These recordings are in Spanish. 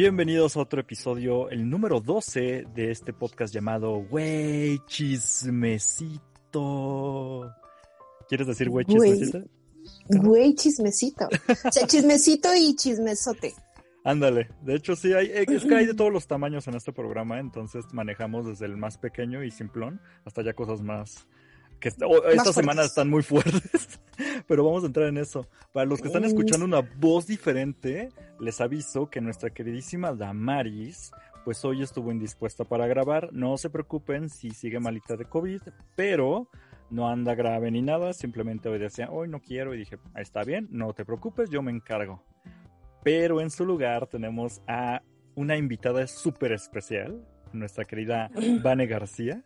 Bienvenidos a otro episodio, el número 12 de este podcast llamado Güey Chismecito. ¿Quieres decir güey chismecito? Güey chismecito. O sea, chismecito y chismesote. Ándale, de hecho sí, hay, es que hay de todos los tamaños en este programa, entonces manejamos desde el más pequeño y simplón hasta ya cosas más que esta semana están muy fuertes, pero vamos a entrar en eso. Para los que están escuchando una voz diferente, les aviso que nuestra queridísima Damaris, pues hoy estuvo indispuesta para grabar. No se preocupen si sigue malita de COVID, pero no anda grave ni nada, simplemente hoy decía, hoy no quiero, y dije, está bien, no te preocupes, yo me encargo. Pero en su lugar tenemos a una invitada súper especial, nuestra querida Vane García.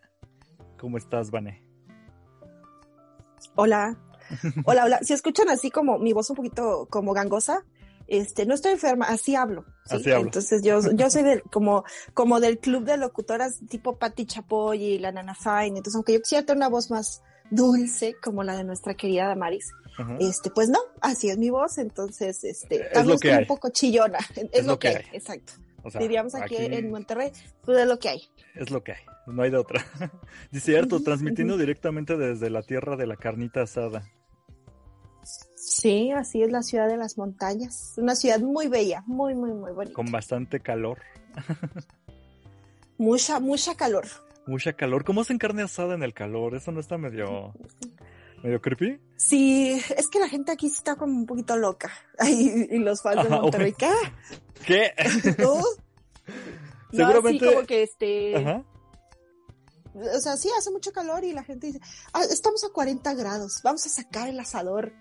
¿Cómo estás, Vane? Hola. Hola, hola. Si escuchan así como mi voz un poquito como gangosa, este, no estoy enferma, así hablo. Así hablo. Entonces yo, yo soy del, como, como del club de locutoras tipo Patti Chapoy y la Nana Fine. Entonces, aunque yo quisiera tener una voz más dulce como la de nuestra querida Damaris, este, pues no, así es mi voz. Entonces, este, también estoy un poco chillona. Es, lo, que, hay. exacto. Diríamos aquí, en Monterrey, pues es lo que hay. Es lo que hay, no hay de otra. Dice transmitiendo directamente desde la tierra de la carnita asada. Sí, así es la ciudad de las montañas. Una ciudad muy bella, muy, muy, muy bonita. Con bastante calor. mucha, mucha calor. Mucha calor. ¿Cómo hacen carne asada en el calor? ¿Eso no está medio, medio creepy? Sí, es que la gente aquí está como un poquito loca. y los fans de Monterrey, ¿qué? ¿Qué? ¿No? Seguramente. como que este. Ajá. O sea, sí, hace mucho calor y la gente dice, ah, estamos a 40 grados, vamos a sacar el asador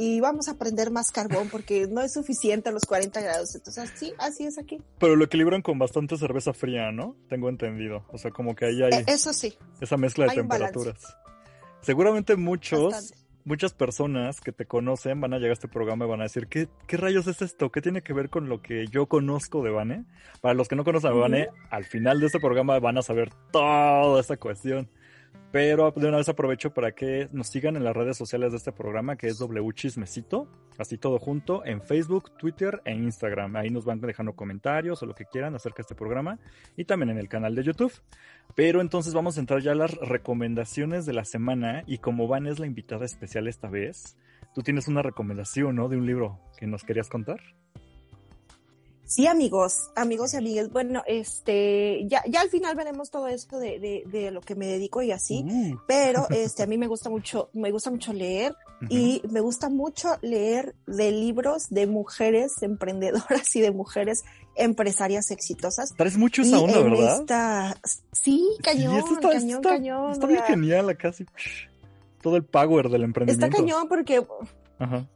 y vamos a prender más carbón porque no es suficiente a los 40 grados. Entonces, sí, así es aquí. Pero lo equilibran con bastante cerveza fría, ¿no? Tengo entendido. O sea, como que ahí hay... E, eso sí. Esa mezcla de temperaturas. Seguramente muchos muchas personas que te conocen van a llegar a este programa y van a decir, ¿qué, ¿qué, rayos es esto? ¿Qué tiene que ver con lo que yo conozco de Vane? Para los que no conocen a Vane, al final de este programa van a saber toda esta cuestión. Pero de una vez aprovecho para que nos sigan en las redes sociales de este programa, que es W Chismecito, así todo junto, en Facebook, Twitter e Instagram. Ahí nos van dejando comentarios o lo que quieran acerca de este programa y también en el canal de YouTube. Pero entonces vamos a entrar ya a las recomendaciones de la semana y como Van es la invitada especial esta vez, tú tienes una recomendación, ¿no? De un libro que nos querías contar. Sí, amigos, amigos y amigas. Bueno, este, ya, ya al final veremos todo esto de, de, de lo que me dedico y así, uh. pero este, a mí me gusta mucho, me gusta mucho leer y me gusta mucho leer de libros de mujeres emprendedoras y de mujeres empresarias exitosas. Traes mucho esa onda, ¿verdad? Sí, cañón, cañón, cañón. Está bien genial, casi todo el power del emprendimiento. Está cañón porque Ajá.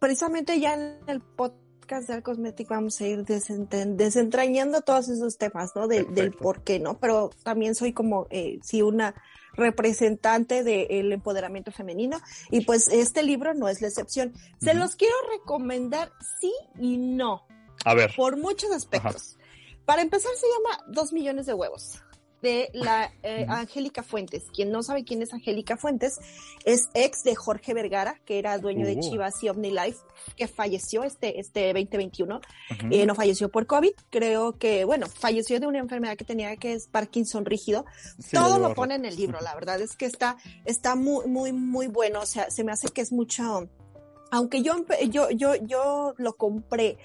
precisamente ya en el podcast de Cosmético vamos a ir desentrañando todos esos temas, ¿no? del por qué, ¿no? Pero también soy como, eh, sí, una representante del empoderamiento femenino y pues este libro no es la excepción. Se los quiero recomendar sí y no. A ver. Por muchos aspectos. Para empezar se llama Dos millones de huevos de la eh, Angélica Fuentes. Quien no sabe quién es Angélica Fuentes, es ex de Jorge Vergara, que era dueño de oh. Chivas y OmniLife, que falleció este, este 2021. Eh, no falleció por COVID, creo que, bueno, falleció de una enfermedad que tenía que es Parkinson rígido. Todo lo pone en el libro, la verdad es que está, está muy, muy, muy bueno. O sea, se me hace que es mucho, aunque yo, yo, yo, yo lo compré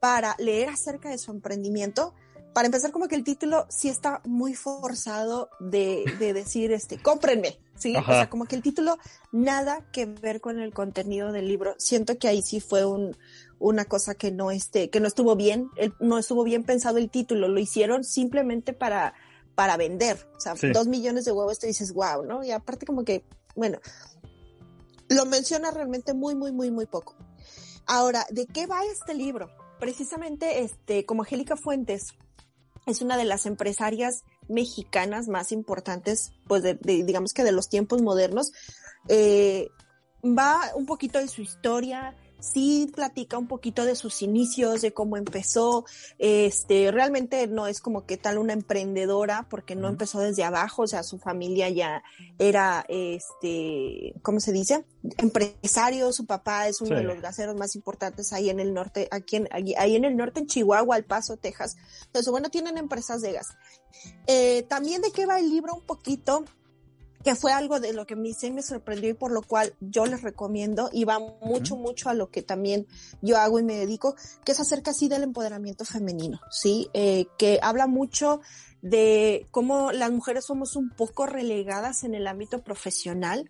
para leer acerca de su emprendimiento, para empezar, como que el título sí está muy forzado de, de decir, este, cómprenme, ¿sí? O sea, como que el título nada que ver con el contenido del libro. Siento que ahí sí fue un, una cosa que no, este, que no estuvo bien, no estuvo bien pensado el título, lo hicieron simplemente para, para vender. O sea, dos millones de huevos, te dices, wow, ¿no? Y aparte como que, bueno, lo menciona realmente muy, muy, muy, muy poco. Ahora, ¿de qué va este libro? Precisamente, este, como Angélica Fuentes es una de las empresarias mexicanas más importantes, pues de, digamos que de los tiempos modernos. Eh, va un poquito de su historia, sí platica un poquito de sus inicios, de cómo empezó. Este, realmente no es como que tal una emprendedora, porque no empezó desde abajo, o sea, su familia ya era, este, ¿cómo se dice? Empresario, su papá es uno de los gaseros más importantes ahí en el norte, aquí en, ahí en el norte, en Chihuahua, El Paso, Texas. Entonces, bueno, tienen empresas de gas. Eh, también de qué va el libro un poquito, que fue algo de lo que me, sí me sorprendió y por lo cual yo les recomiendo y va mucho, mucho a lo que también yo hago y me dedico, que es acerca así del empoderamiento femenino, ¿sí? Eh, que habla mucho de cómo las mujeres somos un poco relegadas en el ámbito profesional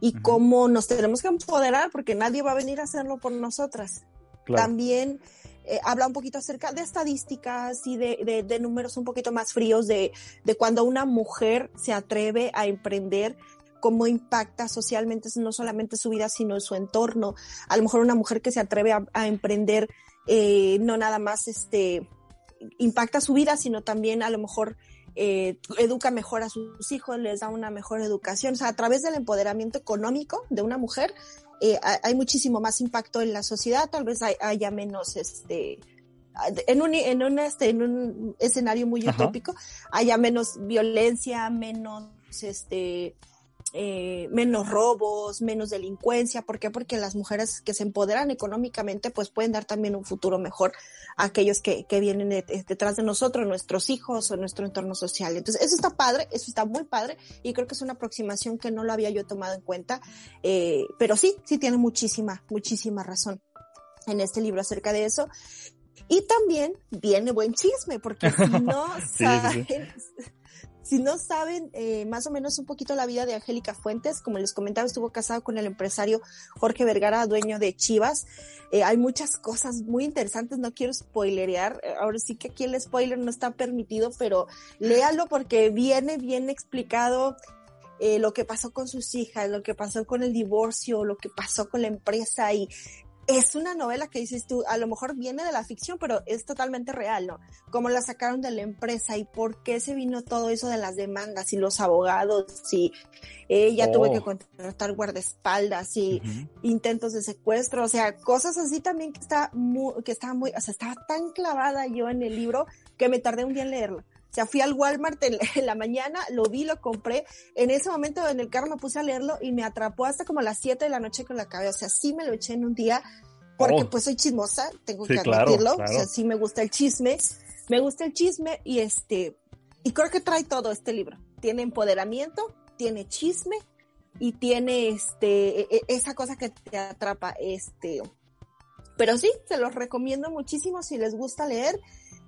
y cómo nos tenemos que empoderar porque nadie va a venir a hacerlo por nosotras. También eh, habla un poquito acerca de estadísticas y de, de, números un poquito más fríos de, de, cuando una mujer se atreve a emprender, cómo impacta socialmente no solamente su vida, sino su entorno. A lo mejor una mujer que se atreve a, emprender, eh, no nada más este, impacta su vida, sino también a lo mejor eh, educa mejor a sus hijos, les da una mejor educación. O sea, a través del empoderamiento económico de una mujer, eh, hay muchísimo más impacto en la sociedad, tal vez haya menos, este, en un, en un, este, en un escenario muy utópico, haya menos violencia, menos, este, eh, menos robos, menos delincuencia. ¿Por qué? Porque las mujeres que se empoderan económicamente pues pueden dar también un futuro mejor a aquellos que, que vienen detrás de nosotros, nuestros hijos o nuestro entorno social. Entonces, eso está padre, eso está muy padre y creo que es una aproximación que no lo había yo tomado en cuenta, eh, pero sí, sí tiene muchísima, muchísima razón en este libro acerca de eso. Y también viene buen chisme, porque si no saben, si no saben eh, más o menos un poquito la vida de Angélica Fuentes, como les comentaba, estuvo casado con el empresario Jorge Vergara, dueño de Chivas. Eh, hay muchas cosas muy interesantes, no quiero spoilerear, eh, ahora sí que aquí el spoiler no está permitido, pero léalo porque viene bien explicado lo que pasó con sus hijas, lo que pasó con el divorcio, lo que pasó con la empresa y es una novela que dices tú, a lo mejor viene de la ficción, pero es totalmente real, ¿no? Cómo la sacaron de la empresa y por qué se vino todo eso de las demandas y los abogados y ella tuvo que oh. contratar guardaespaldas y intentos de secuestro, o sea, cosas así también que está muy, que estaba muy, o sea, estaba tan clavada yo en el libro que me tardé un día en leerlo. O sea, fui al Walmart en, la mañana, lo vi, lo compré. En ese momento en el carro me puse a leerlo y me atrapó hasta como las 7 de la noche con la cabeza. O sea, sí me lo eché en un día porque oh. pues soy chismosa, tengo que admitirlo. O sea, sí me gusta el chisme. Me gusta el chisme y este, y creo que trae todo este libro. Tiene empoderamiento, tiene chisme y tiene este, e, e, esa cosa que te atrapa, este. Pero sí, se los recomiendo muchísimo si les gusta leer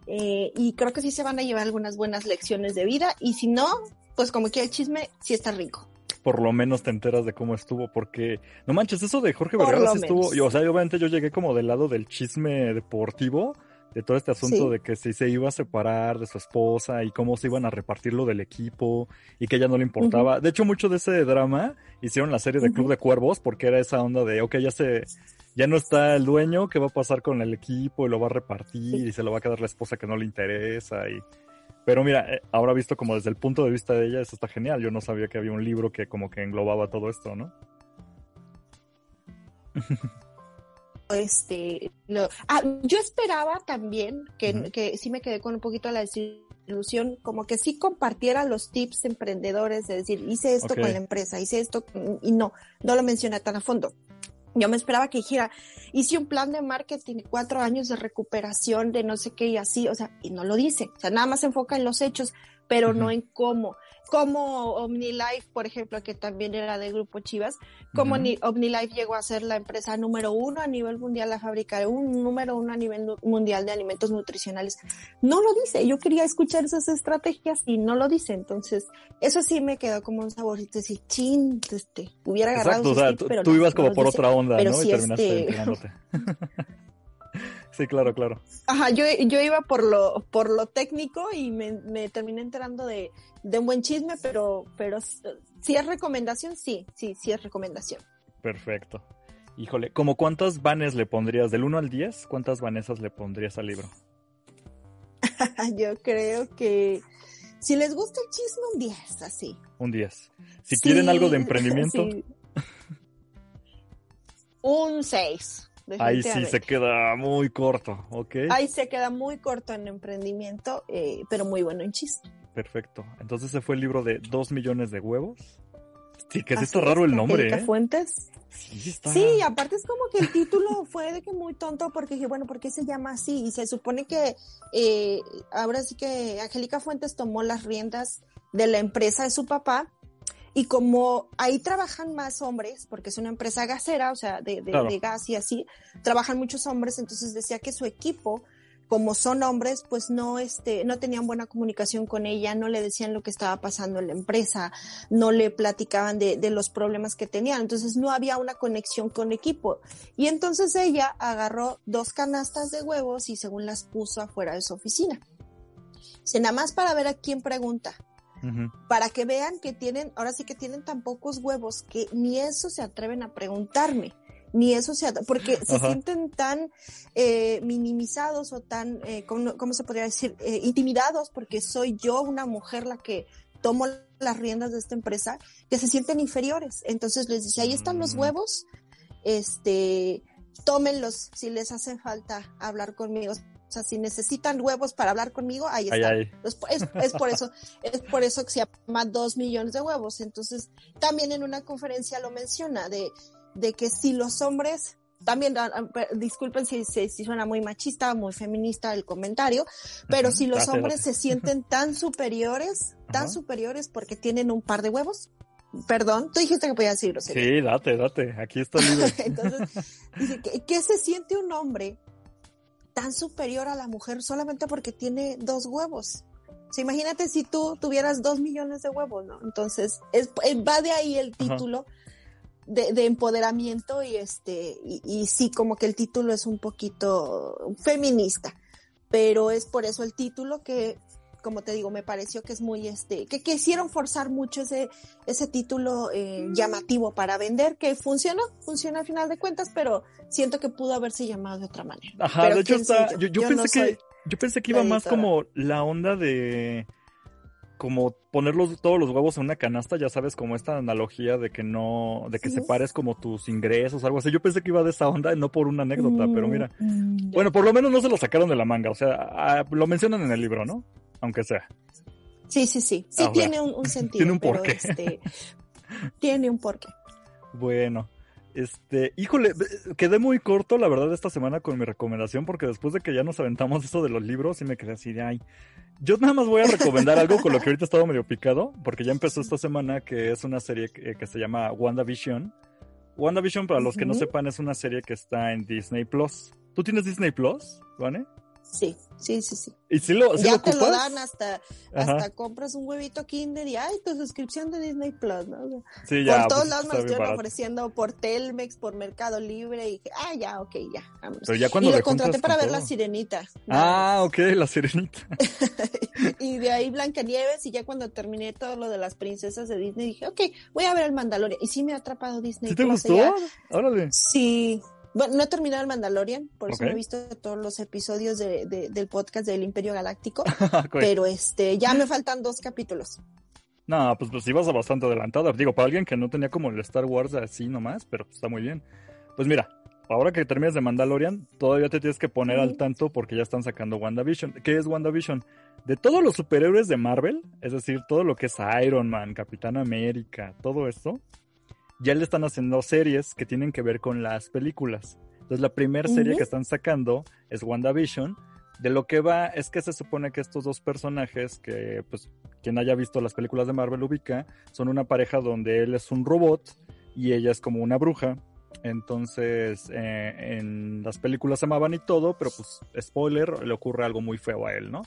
eh, y creo que sí se van a llevar algunas buenas lecciones de vida y si no, pues como que el chisme sí está rico. Por lo menos te enteras de cómo estuvo, porque no manches, eso de Jorge Vergara sí estuvo, o sea, obviamente yo llegué como del lado del chisme deportivo, de todo este asunto de que si se iba a separar de su esposa y cómo se iban a repartir lo del equipo y que ella no le importaba. De hecho, mucho de ese drama hicieron la serie de Club de Cuervos porque era esa onda de, ok, ya se, ya no está el dueño, ¿qué va a pasar con el equipo? Y lo va a repartir y se lo va a quedar la esposa que no le interesa. Y... Pero mira, eh, ahora visto como desde el punto de vista de ella, eso está genial. Yo no sabía que había un libro que como que englobaba todo esto, ¿no? este ah, yo esperaba también que, que sí me quedé con un poquito la desilusión como que sí compartiera los tips emprendedores de decir hice esto con la empresa hice esto y no no lo menciona tan a fondo yo me esperaba que dijera, hice un plan de marketing, cuatro años de recuperación de no sé qué y así, o sea, y no lo dice, o sea, nada más se enfoca en los hechos, pero no en cómo como OmniLife, por ejemplo, que también era de Grupo Chivas, como OmniLife llegó a ser la empresa número uno a nivel mundial a fabricar un número uno a nivel mundial de alimentos nutricionales. No lo dice, yo quería escuchar esas estrategias y no lo dice, entonces eso sí me quedó como un saborcito así, chin, este, hubiera agarrado Exacto, o sea, tú, ibas como por otra onda, ¿no? y terminaste este... Sí, claro, claro. Ajá, yo, yo iba por lo, por lo técnico y me, me terminé enterando de, de, un buen chisme, pero, pero si es recomendación, sí, sí, sí es recomendación. Perfecto. Híjole, ¿como cuántos vanes le pondrías? ¿Del 1 al 10? ¿Cuántas vanesas le pondrías al libro? yo creo que si les gusta el chisme, un 10, así. Un 10. Si quieren algo de emprendimiento. Un 6. Ahí sí se queda muy corto, ¿ok? Ahí se queda muy corto en emprendimiento, eh, pero muy bueno en chiste. Perfecto. Entonces ese fue el libro de dos millones de huevos. Sí, que es está raro el nombre, ¿eh? Fuentes. Sí, está... sí, aparte es como que el título fue de que muy tonto porque dije, bueno, ¿por qué se llama así? Y se supone que eh, ahora sí que Angélica Fuentes tomó las riendas de la empresa de su papá y como ahí trabajan más hombres, porque es una empresa gasera, o sea, de, de, gas y así, trabajan muchos hombres, entonces decía que su equipo, como son hombres, pues no, este, no tenían buena comunicación con ella, no le decían lo que estaba pasando en la empresa, no le platicaban de, de los problemas que tenían, entonces no había una conexión con equipo. Y entonces ella agarró dos canastas de huevos y según las puso afuera de su oficina. Se nada más para ver a quién pregunta para que vean que tienen, ahora sí que tienen tan pocos huevos que ni eso se atreven a preguntarme, ni eso se porque se sienten tan eh, minimizados o tan, eh, ¿cómo, se podría decir? Eh, intimidados porque soy yo una mujer la que tomo las riendas de esta empresa, que se sienten inferiores. Entonces les dice, ahí están los mm. huevos, este, tómenlos si les hace falta hablar conmigo. O sea, si necesitan huevos para hablar conmigo, ahí están. Es, por eso, es por eso que se llama dos millones de huevos. Entonces, también en una conferencia lo menciona de, de que si los hombres, también, ah, ah, disculpen si, si, suena muy machista, muy feminista el comentario, pero si los hombres se sienten tan superiores, tan superiores porque tienen un par de huevos, Perdón, tú dijiste que podía decirlo. Sí, date, date, aquí está libre. Entonces, dice, ¿qué se siente un hombre tan superior a la mujer solamente porque tiene dos huevos. imagínate si tú tuvieras dos millones de huevos, ¿no? Entonces, es, eh, va de ahí el título de, empoderamiento y este, y, y, sí, como que el título es un poquito feminista, pero es por eso el título que como te digo, me pareció que es muy, este, que quisieron forzar mucho ese, ese título eh, llamativo para vender, que funcionó, funciona al final de cuentas, pero siento que pudo haberse llamado de otra manera. Ajá, de hecho está, yo, pensé que, yo pensé que iba más como la onda de, como poner todos los huevos en una canasta, ya sabes, como esta analogía de que no, de que separes como tus ingresos, algo así. Yo pensé que iba de esa onda, no por una anécdota, pero mira. Mm, mm, bueno, por lo menos no se lo sacaron de la manga, o sea, ah, lo mencionan en el libro, ¿no? Aunque sea. Sí, sí, sí. Sí tiene un, sentido. tiene un porqué. Este, tiene un porqué. Bueno. Este, híjole, quedé muy corto, la verdad, esta semana con mi recomendación, porque después de que ya nos aventamos eso de los libros, sí me quedé así de ay. Yo nada más voy a recomendar algo con lo que ahorita he estado medio picado, porque ya empezó esta semana, que es una serie que, se llama WandaVision. WandaVision, para los que no sepan, es una serie que está en Disney Plus. ¿Tú tienes Disney Plus, Vane? Sí, sí, sí, sí. ¿Y si lo, ya te lo dan hasta, hasta compras un huevito Kinder y ay, tu suscripción de Disney Plus, ¿no? Sí, ya. Por todos pues, lados me lo estuvieron ofreciendo por Telmex, por Mercado Libre y dije, ah, ya, ok, ya, Pero ya cuando y lo contraté para ver La Sirenita. Ah, ok, La Sirenita. y de ahí Blancanieves y ya cuando terminé todo lo de las princesas de Disney dije, ok, voy a ver el Mandalorian. Y sí me ha atrapado Disney. ¿Sí te gustó? Órale. Sí, bueno, no he terminado el Mandalorian, por eso no he visto todos los episodios de, del podcast del Imperio Galáctico, pero este, ya me faltan dos capítulos. No, pues, pues ibas bastante adelantada. Digo, para alguien que no tenía como el Star Wars así nomás, pero está muy bien. Pues mira, ahora que terminas de Mandalorian, todavía te tienes que poner al tanto porque ya están sacando WandaVision. ¿Qué es WandaVision? De todos los superhéroes de Marvel, es decir, todo lo que es Iron Man, Capitán América, todo esto, ya le están haciendo series que tienen que ver con las películas. Entonces la primera serie que están sacando es WandaVision. De lo que va es que se supone que estos dos personajes, que pues quien haya visto las películas de Marvel ubica, son una pareja donde él es un robot y ella es como una bruja. Entonces eh, en las películas se amaban y todo, pero pues spoiler, le ocurre algo muy feo a él, ¿no?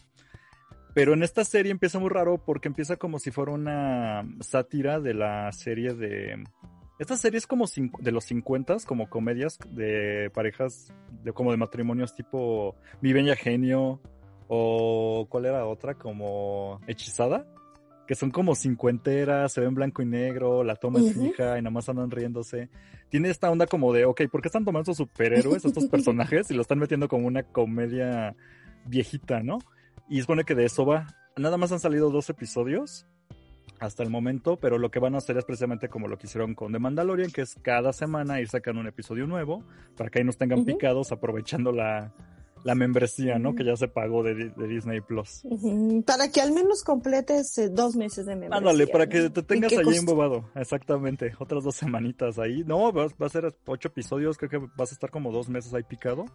Pero en esta serie empieza muy raro porque empieza como si fuera una sátira de la serie de esta serie es como de los 50, como comedias de parejas, de, como de matrimonios tipo Mi Bella Genio o ¿cuál era otra? Como Hechizada, que son como cincuenteras, se ven blanco y negro, la toma es fija y nada más andan riéndose. Tiene esta onda como de, ok, ¿por qué están tomando estos superhéroes, estos personajes, y lo están metiendo como una comedia viejita, ¿no? Y supone que de eso va. Nada más han salido dos episodios hasta el momento, pero lo que van a hacer es precisamente como lo que hicieron con The Mandalorian, que es cada semana ir sacando un episodio nuevo, para que ahí nos tengan picados aprovechando la, la membresía, ¿no? Que ya se pagó de, Disney Plus. Para que al menos completes eh, dos meses de membresía. Ándale, para que te tengas ahí embobado. Exactamente. Otras dos semanitas ahí. No, va, a ser ocho episodios. Creo que vas a estar como dos meses ahí picado.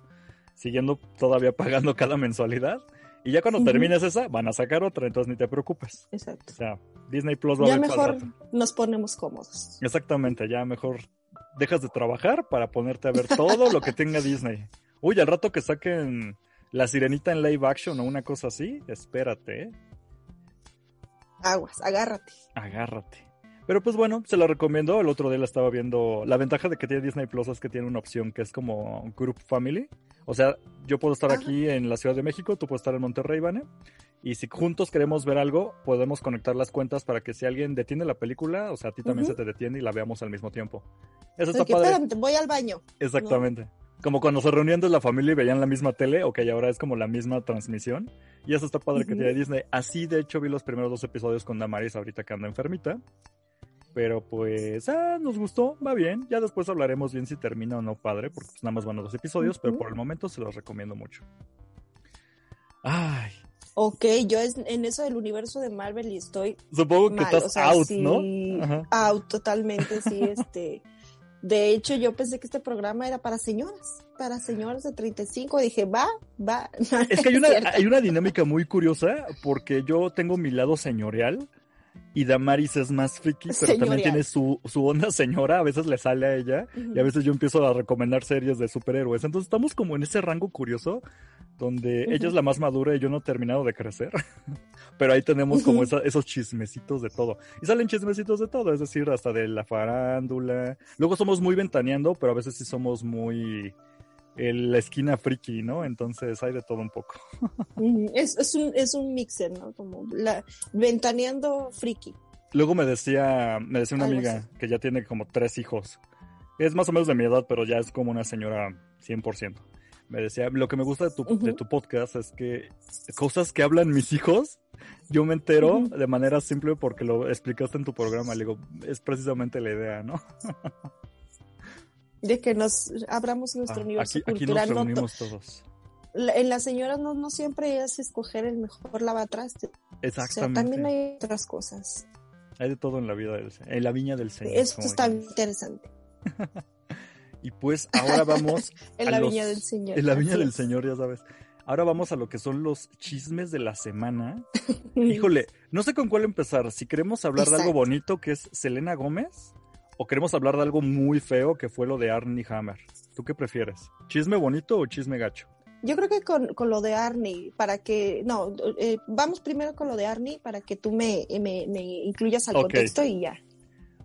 Siguiendo todavía pagando cada mensualidad. Y ya cuando termines esa, van a sacar otra, entonces ni te preocupes. Exacto. O sea, Disney Plus va ya a Ya mejor nos ponemos cómodos. Exactamente, ya mejor dejas de trabajar para ponerte a ver todo lo que tenga Disney. Uy, al rato que saquen la sirenita en live action o una cosa así, espérate. ¿eh? Aguas, agárrate. Agárrate. Pero pues bueno, se la recomiendo. El otro día la estaba viendo. La ventaja de que tiene Disney Plus es que tiene una opción que es como Group Family. O sea, yo puedo estar aquí en la Ciudad de México, tú puedes estar en Monterrey, Vane. Y si juntos queremos ver algo, podemos conectar las cuentas para que si alguien detiene la película, o sea, a ti también se te detiene y la veamos al mismo tiempo. Eso está padre. voy al baño. Exactamente. Como cuando se reunían de la familia y veían la misma tele, ok, ahora es como la misma transmisión. Y eso está padre que tiene Disney. Así, de hecho, vi los primeros dos episodios con Damaris ahorita que anda enfermita. Pero pues, ah, nos gustó, va bien. Ya después hablaremos bien si termina o no padre, porque pues nada más van a dos episodios, pero por el momento se los recomiendo mucho. Ay. Ok, yo es, en eso del universo de Marvel y estoy. Supongo que estás out, ¿no? Out, totalmente, sí, este. De hecho, yo pensé que este programa era para señoras, para señoras de 35. Dije, va, va. es que hay una, hay una dinámica muy curiosa porque yo tengo mi lado señorial y Damaris es más friki, pero también tiene su, su, onda señora, a veces le sale a ella, y a veces yo empiezo a recomendar series de superhéroes. Entonces estamos como en ese rango curioso, donde ella es la más madura y yo no he terminado de crecer. pero ahí tenemos como esos chismecitos de todo. Y salen chismecitos de todo, es decir, hasta de la farándula. Luego somos muy ventaneando, pero a veces sí somos muy la esquina friki, ¿no? Entonces hay de todo un poco. es, es, un, es un mixer, ¿no? Como la, ventaneando friki. Luego me decía, me decía una amiga que ya tiene como tres hijos. Es más o menos de mi edad, pero ya es como una señora 100%. Me decía, lo que me gusta de tu, de tu podcast es que cosas que hablan mis hijos, yo me entero de manera simple porque lo explicaste en tu programa. Le digo, es precisamente la idea, ¿no? de que nos abramos nuestro ah, universo cultural. Aquí nos reunimos todos. En las señoras no, no siempre es escoger el mejor lavatraste. Exactamente. también hay otras cosas. Hay de todo en la vida del en la viña del Señor. Esto está interesante. y pues ahora vamos en la viña del Señor. En la viña del Señor, ya sabes. Ahora vamos a lo que son los chismes de la semana. Híjole, no sé con cuál empezar. Si queremos hablar de algo bonito que es Selena Gómez o queremos hablar de algo muy feo que fue lo de Arnie Hammer. ¿Tú qué prefieres? ¿Chisme bonito o chisme gacho? Yo creo que con, lo de Arnie, para que, no, eh, vamos primero con lo de Arnie para que tú me, me, incluyas al contexto y ya.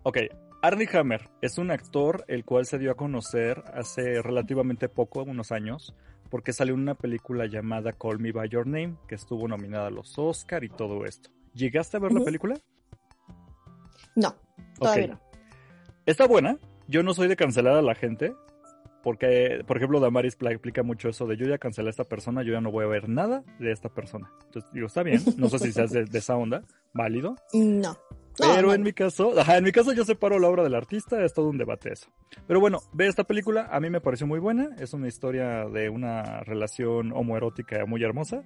Ok, Arnie Hammer es un actor el cual se dio a conocer hace relativamente poco, unos años, porque salió en una película llamada Call Me By Your Name, que estuvo nominada a los Oscar y todo esto. ¿Llegaste a ver la película? No, todavía no. Está buena. Yo no soy de cancelar a la gente. Porque, por ejemplo, Damaris explica mucho eso de yo ya cancelé a esta persona, yo ya no voy a ver nada de esta persona. Entonces, digo, está bien. No sé si seas de, esa onda. Válido. No. Pero en mi caso, ajá, en mi caso yo separo la obra del artista, es todo un debate eso. Pero bueno, ve esta película, a mí me pareció muy buena, es una historia de una relación homoerótica muy hermosa.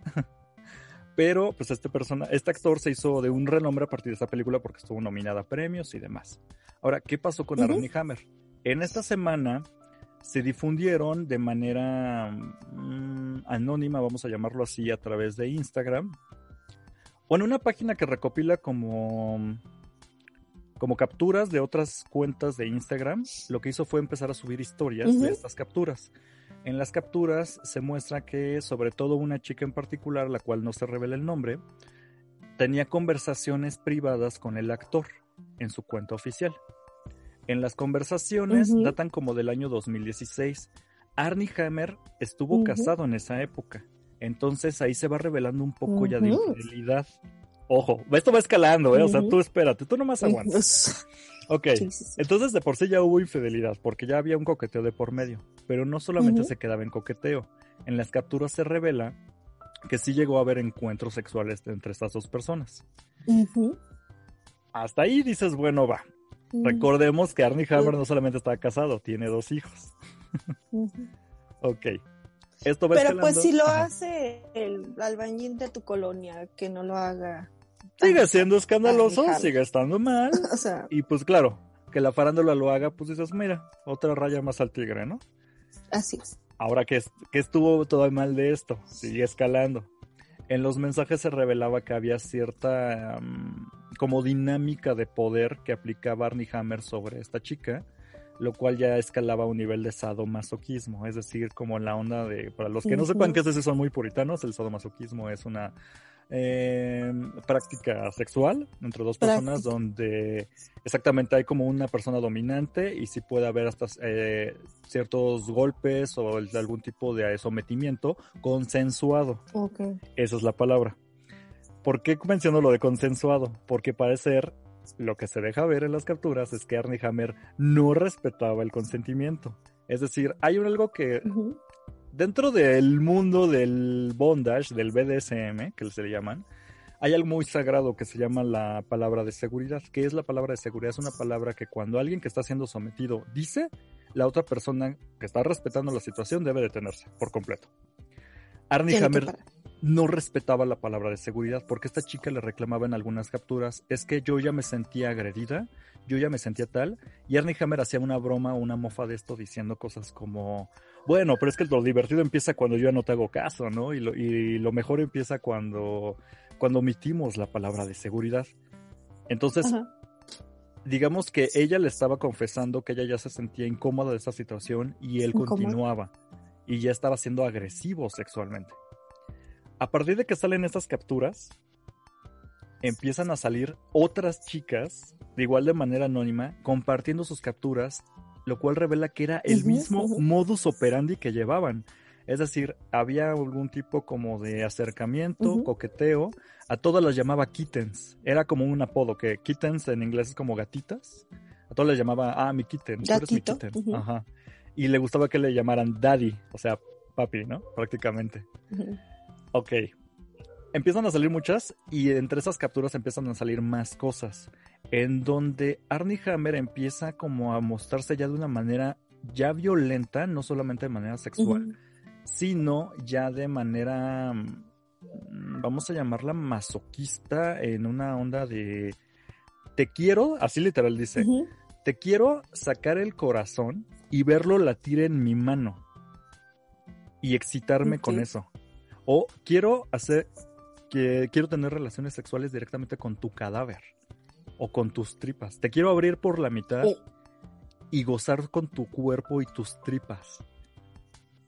Pero pues este persona, este actor se hizo de un renombre a partir de esta película porque estuvo nominada a premios y demás. Ahora, ¿qué pasó con Arnie Hammer? En esta semana se difundieron de manera mm, anónima, vamos a llamarlo así, a través de Instagram. O en una página que recopila como, como capturas de otras cuentas de Instagram. Lo que hizo fue empezar a subir historias de estas capturas. En las capturas se muestra que sobre todo una chica en particular, la cual no se revela el nombre, tenía conversaciones privadas con el actor en su cuenta oficial. En las conversaciones datan como del año 2016. Arnie Hammer estuvo casado en esa época. Entonces ahí se va revelando un poco ya de infidelidad. Ojo, esto va escalando, ¿eh? O sea, tú espérate, tú nomás aguantas. Ok, entonces de por sí ya hubo infidelidad, porque ya había un coqueteo de por medio. Pero no solamente se quedaba en coqueteo. En las capturas se revela que sí llegó a haber encuentros sexuales entre estas dos personas. Hasta ahí dices, bueno, va. Recordemos que Arnie Hammer no solamente estaba casado, tiene dos hijos. ok. Esto va Pero pues si lo hace el albañil de tu colonia, que no lo haga. Sigue siendo escandaloso, sigue estando mal. y pues claro, que la farándula lo haga, pues dices, mira, otra raya más al tigre, ¿no? Así es. Ahora que, que estuvo todo mal de esto, sigue escalando. En los mensajes se revelaba que había cierta como dinámica de poder que aplicaba Arnie Hammer sobre esta chica, lo cual ya escalaba a un nivel de sadomasoquismo, es decir, como la onda de, para los que no sepan que es son muy puritanos, el sadomasoquismo es una eh, práctica sexual entre dos personas donde exactamente hay como una persona dominante y si puede haber hasta eh, ciertos golpes o algún tipo de sometimiento consensuado. Esa es la palabra. ¿Por qué menciono lo de consensuado? Porque parecer lo que se deja ver en las capturas es que Arnie Hammer no respetaba el consentimiento. Es decir, hay algo que dentro del mundo del bondage, del BDSM, que se le llaman, hay algo muy sagrado que se llama la palabra de seguridad. ¿Qué es la palabra de seguridad? Es una palabra que cuando alguien que está siendo sometido dice, la otra persona que está respetando la situación debe detenerse por completo. Arnie Hammer no respetaba la palabra de seguridad porque esta chica le reclamaba en algunas capturas, es que yo ya me sentía agredida, yo ya me sentía tal, y Arnie Hammer hacía una broma o una mofa de esto diciendo cosas como, bueno, pero es que lo divertido empieza cuando yo ya no te hago caso, ¿no? Y lo, y lo mejor empieza cuando, cuando omitimos la palabra de seguridad. Entonces, digamos que ella le estaba confesando que ella ya se sentía incómoda de esa situación y él continuaba y ya estaba siendo agresivo sexualmente. A partir de que salen estas capturas, empiezan a salir otras chicas, de igual de manera anónima, compartiendo sus capturas lo cual revela que era el mismo modus operandi que llevaban. Es decir, había algún tipo como de acercamiento, coqueteo, a todas las llamaba kittens. Era como un apodo, que kittens en inglés es como gatitas. A todas les llamaba, ah, mi kitten, tú eres mi kitten. Ajá. Y le gustaba que le llamaran daddy, o sea, papi, ¿no? Prácticamente. Ok. Empiezan a salir muchas y entre esas capturas empiezan a salir más cosas en donde Arnie Hammer empieza como a mostrarse ya de una manera ya violenta, no solamente de manera sexual, sino ya de manera, mm, vamos a llamarla masoquista, en una onda de, te quiero, así literal dice, te quiero sacar el corazón y verlo latir en mi mano y excitarme con eso. O quiero hacer, que quiero tener relaciones sexuales directamente con tu cadáver o con tus tripas. Te quiero abrir por la mitad y gozar con tu cuerpo y tus tripas.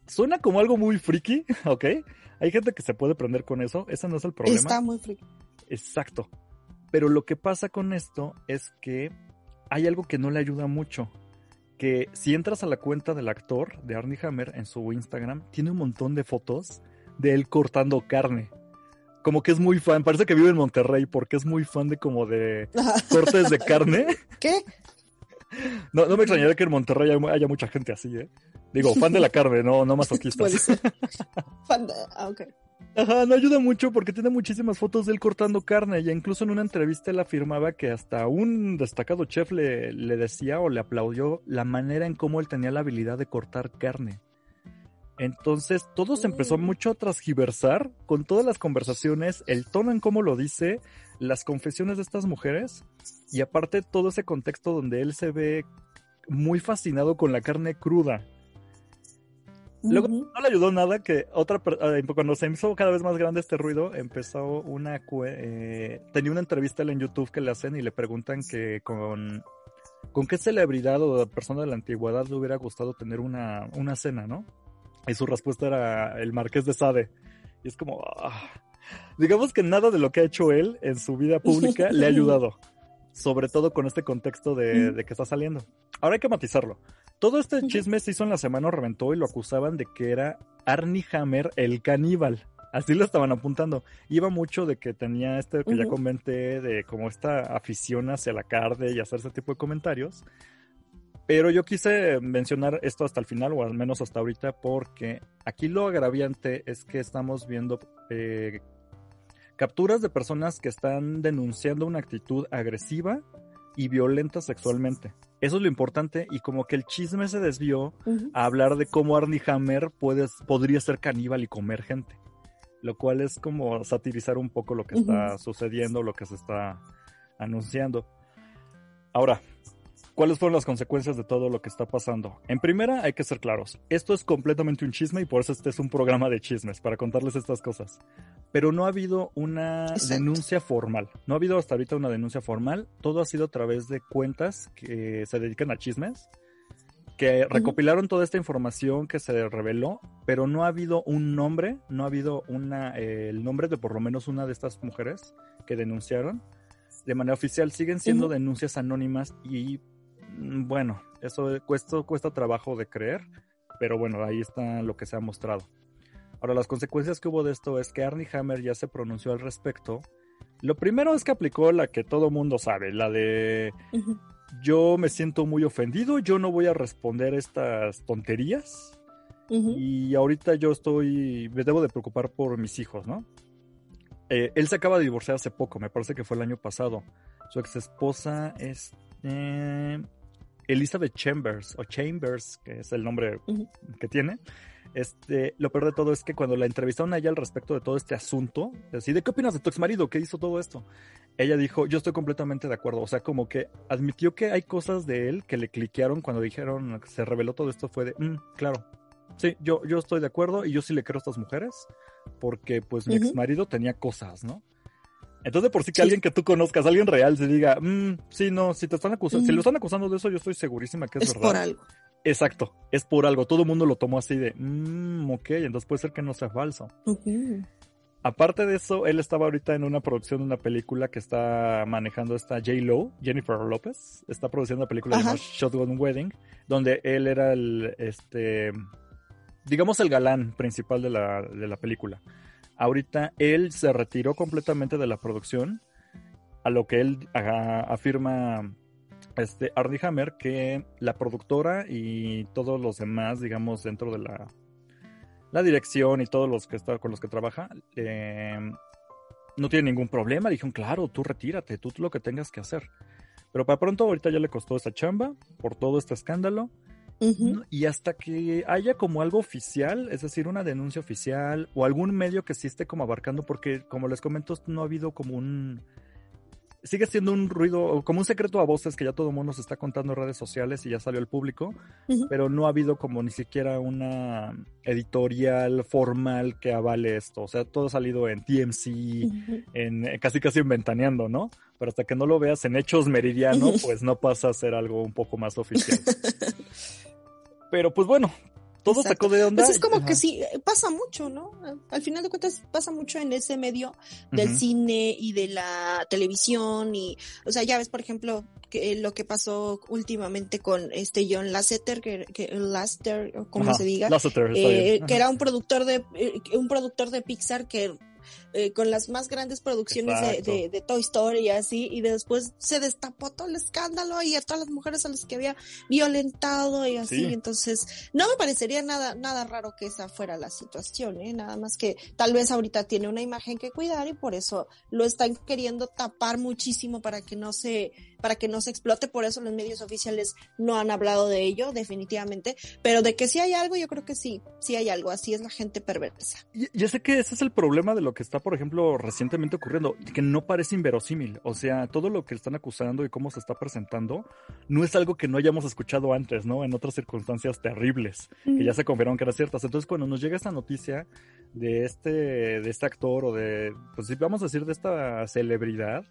Suena como algo muy friki, ¿ok? Hay gente que se puede prender con eso, ese no es el problema. Está muy friki. Exacto. Pero lo que pasa con esto es que hay algo que no le ayuda mucho. Que si entras a la cuenta del actor de Arnie Hammer en su Instagram, tiene un montón de fotos de él cortando carne como que es muy fan, parece que vive en Monterrey porque es muy fan de como de cortes de carne. ¿Qué? No, no me extrañaría que en Monterrey haya, mucha gente así, ¿eh? Digo, fan de la carne, no, no masoquistas. fan de... Ah, ok. Ajá, no ayuda mucho porque tiene muchísimas fotos de él cortando carne y incluso en una entrevista él afirmaba que hasta un destacado chef le, le decía o le aplaudió la manera en cómo él tenía la habilidad de cortar carne. Entonces todo se empezó mucho a transgiversar con todas las conversaciones, el tono en cómo lo dice, las confesiones de estas mujeres y aparte todo ese contexto donde él se ve muy fascinado con la carne cruda. Luego no le ayudó nada que otra cuando se hizo cada vez más grande este ruido empezó una eh, tenía una entrevista en YouTube que le hacen y le preguntan que con con qué celebridad o persona de la antigüedad le hubiera gustado tener una, una cena, ¿no? Y su respuesta era el Marqués de Sade. Y es como, ah. digamos que nada de lo que ha hecho él en su vida pública le ha ayudado. Sobre todo con este contexto de, que está saliendo. Ahora hay que matizarlo. Todo este chisme se hizo en la semana, reventó y lo acusaban de que era Arnie Hammer el caníbal. Así lo estaban apuntando. Iba mucho de que tenía este que ya comenté, de como esta afición hacia la carne y hacer ese tipo de comentarios. Pero yo quise mencionar esto hasta el final, o al menos hasta ahorita, porque aquí lo agraviante es que estamos viendo eh, capturas de personas que están denunciando una actitud agresiva y violenta sexualmente. Eso es lo importante y como que el chisme se desvió a hablar de cómo Arnie Hammer puede, podría ser caníbal y comer gente, lo cual es como satirizar un poco lo que está sucediendo, lo que se está anunciando. Ahora, ¿Cuáles fueron las consecuencias de todo lo que está pasando? En primera, hay que ser claros. Esto es completamente un chisme y por eso este es un programa de chismes, para contarles estas cosas. Pero no ha habido una denuncia formal. No ha habido hasta ahorita una denuncia formal. Todo ha sido a través de cuentas que se dedican a chismes, que recopilaron toda esta información que se reveló, pero no ha habido un nombre, no ha habido una, eh, el nombre de por lo menos una de estas mujeres que denunciaron. De manera oficial siguen siendo denuncias anónimas y bueno, eso cuesta, cuesta trabajo de creer, pero bueno, ahí está lo que se ha mostrado. Ahora, las consecuencias que hubo de esto es que Arnie Hammer ya se pronunció al respecto. Lo primero es que aplicó la que todo mundo sabe, la de yo me siento muy ofendido, yo no voy a responder estas tonterías. Y ahorita yo estoy, me debo de preocupar por mis hijos, ¿no? Eh, él se acaba de divorciar hace poco, me parece que fue el año pasado. Su ex esposa es eh, Elizabeth Chambers, o Chambers, que es el nombre que tiene. Este, lo peor de todo es que cuando la entrevistaron a ella al respecto de todo este asunto, así, ¿de qué opinas de tu ex marido que hizo todo esto? Ella dijo, yo estoy completamente de acuerdo. O sea, como que admitió que hay cosas de él que le cliquearon cuando dijeron, se reveló todo esto, fue de, mm, claro, sí, yo, yo estoy de acuerdo y yo sí le creo a estas mujeres, porque pues mi ex marido tenía cosas, ¿no? Entonces, por sí que alguien que tú conozcas, alguien real, se diga, mm, sí, no, si te están acusando, si lo están acusando de eso, yo estoy segurísima que es, verdad. Es por algo. Exacto, es por algo. Todo el mundo lo tomó así de, mmm, ok, entonces puede ser que no sea falso. Aparte de eso, él estaba ahorita en una producción de una película que está manejando esta J. Lo, Jennifer López, está produciendo una película llamada Shotgun Wedding, donde él era el, este, digamos el galán principal de la, de la película. Ahorita él se retiró completamente de la producción, a lo que él afirma este Arnie Hammer que la productora y todos los demás, digamos, dentro de la, la dirección y todos los que está, con los que trabaja, em, no tiene ningún problema. Dijeron, claro, tú retírate, tú lo que tengas que hacer. Pero para pronto ahorita ya le costó esa chamba por todo este escándalo. Y hasta que haya como algo oficial, es decir, una denuncia oficial o algún medio que sí esté como abarcando, porque como les comento, no ha habido como un... Sigue siendo un ruido, como un secreto a voces que ya todo el mundo se está contando en redes sociales y ya salió al público, pero no ha habido como ni siquiera una editorial formal que avale esto. O sea, todo ha salido en TMC, en casi casi inventaneando, ¿no? Pero hasta que no lo veas en hechos meridianos, pues no pasa a ser algo un poco más oficial. Pero pues bueno, todo sacó de onda. Pues es como que sí, pasa mucho, ¿no? Al final de cuentas pasa mucho en ese medio del cine y de la televisión y, o sea, ya ves, por ejemplo, que lo que pasó últimamente con este John Lasseter, que, que Lasseter, como se diga, eh, que era un productor de, eh, un productor de Pixar que eh, con las más grandes producciones de, de, Toy Story y así, y después se destapó todo el escándalo y a todas las mujeres a las que había violentado y así, entonces no me parecería nada, nada raro que esa fuera la situación, ¿eh? nada más que tal vez ahorita tiene una imagen que cuidar y por eso lo están queriendo tapar muchísimo para que no se para que no se explote, por eso los medios oficiales no han hablado de ello, definitivamente, pero de que sí hay algo, yo creo que sí, sí hay algo, así es la gente perversa. Yo sé que ese es el problema de lo que está, por ejemplo, recientemente ocurriendo, que no parece inverosímil, o sea, todo lo que están acusando y cómo se está presentando no es algo que no hayamos escuchado antes, ¿no? En otras circunstancias terribles, que ya se confirmaron que eran ciertas. Entonces, cuando nos llega esta noticia de este, de este actor o de, pues vamos a decir, de esta celebridad,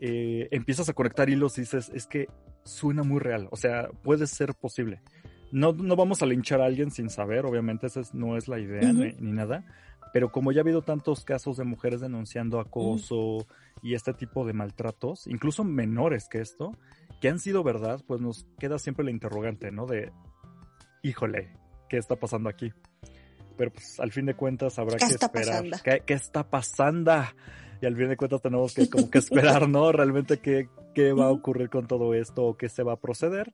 eh, empiezas a conectar hilos y dices, es que suena muy real, o sea, puede ser posible. No, no vamos a linchar a alguien sin saber, obviamente esa no es la idea ni, nada, pero como ya ha habido tantos casos de mujeres denunciando acoso y este tipo de maltratos, incluso menores que esto, que han sido verdad, pues nos queda siempre la interrogante, ¿no? De, híjole, ¿qué está pasando aquí? Pero pues al fin de cuentas habrá que esperar. ¿Qué, ¿Qué, está pasando? y al fin de cuentas tenemos que como que esperar, ¿no? Realmente qué, qué va a ocurrir con todo esto o qué se va a proceder.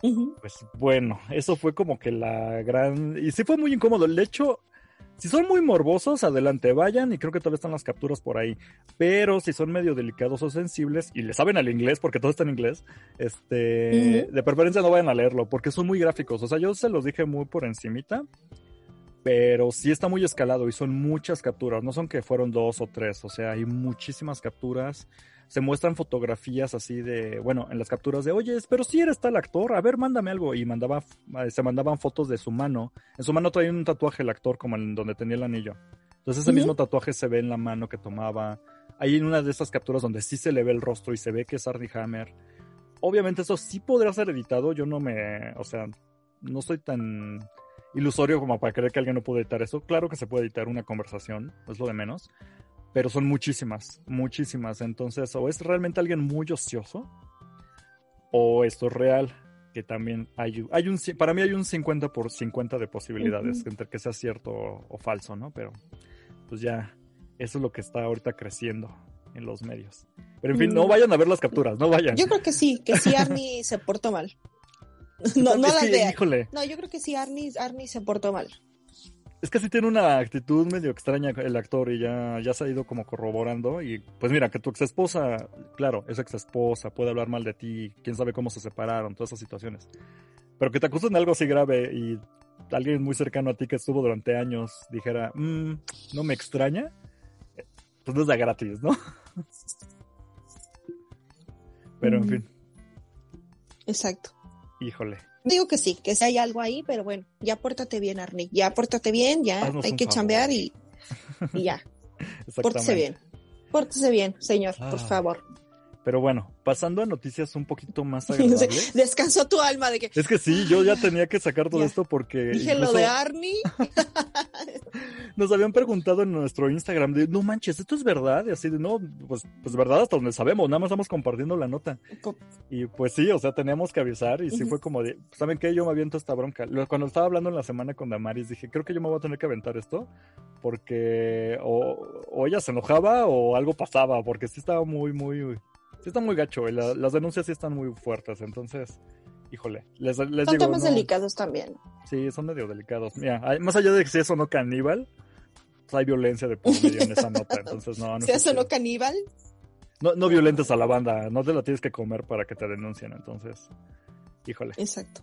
Pues bueno, eso fue como que la gran... Y sí fue muy incómodo. El hecho, Si son muy morbosos, adelante, vayan y creo que todavía están las capturas por ahí. Pero si son medio delicados o sensibles y le saben al inglés, porque todo está en inglés, este, de preferencia no vayan a leerlo, porque son muy gráficos. O sea, yo se los dije muy por encimita, pero sí está muy escalado y son muchas capturas. No son que fueron dos o tres, o sea, hay muchísimas capturas se muestran fotografías así de, bueno, en las capturas de, oye, pero si eres tal actor, a ver, mándame algo. Y mandaba, eh, se mandaban fotos de su mano. En su mano traía un tatuaje el actor, como en donde tenía el anillo. Entonces ese mismo tatuaje se ve en la mano que tomaba. Hay en una de esas capturas donde sí se le ve el rostro y se ve que es Arnie Hammer. Obviamente eso sí podría ser editado. Yo no me, o sea, no soy tan ilusorio como para creer que alguien no puede editar eso. Claro que se puede editar una conversación, es lo de menos pero son muchísimas, muchísimas. Entonces, o es realmente alguien muy ocioso, o esto es real, que también hay, hay un, para mí hay un 50 por 50 de posibilidades entre que sea cierto o, falso, ¿no? Pero, pues ya, eso es lo que está ahorita creciendo en los medios. Pero en fin, no mm. vayan a ver las capturas, no vayan. Yo creo que sí, que sí Arnie se portó mal. No, no las vean. No, yo creo que sí Arnie, Arnie se portó mal. Es que sí tiene una actitud medio extraña el actor y ya, ya se ha ido como corroborando. Y pues mira, que tu ex esposa, claro, es ex esposa, puede hablar mal de ti, quién sabe cómo se separaron, todas esas situaciones. Pero que te acusen de algo así grave y alguien muy cercano a ti que estuvo durante años dijera, mmm, no me extraña, pues no es de gratis, ¿no? Pero en fin. Exacto. Híjole. Digo que sí, que si hay algo ahí, pero bueno, ya pórtate bien, Arnie. Ya pórtate bien, ya hay que chambear y, y ya. pórtese bien. Pórtese bien, señor, por ah. favor. Pero bueno, pasando a noticias un poquito más agradables. Descansó tu alma de que. Es que sí, yo ya tenía que sacar todo esto porque. Dije lo de Arnie. nos habían preguntado en nuestro Instagram de, no manches, esto es verdad. Y así de, no, pues, pues verdad hasta donde sabemos, nada más estamos compartiendo la nota. Y pues sí, o sea, teníamos que avisar y sí fue como de, ¿saben qué? Yo me aviento esta bronca. Cuando estaba hablando en la semana con Damaris, dije, creo que yo me voy a tener que aventar esto porque o, o ella se enojaba o algo pasaba, porque sí estaba muy, muy sí está muy gacho, las denuncias sí están muy fuertes, entonces, híjole, les, les son temas delicados también. Sí, son medio delicados. Mira, más allá de que si eso no caníbal, pues hay violencia de por medio en esa nota, entonces no. no si eso no caníbal. No, no violentes a la banda, no te la tienes que comer para que te denuncien, entonces, híjole. Exacto.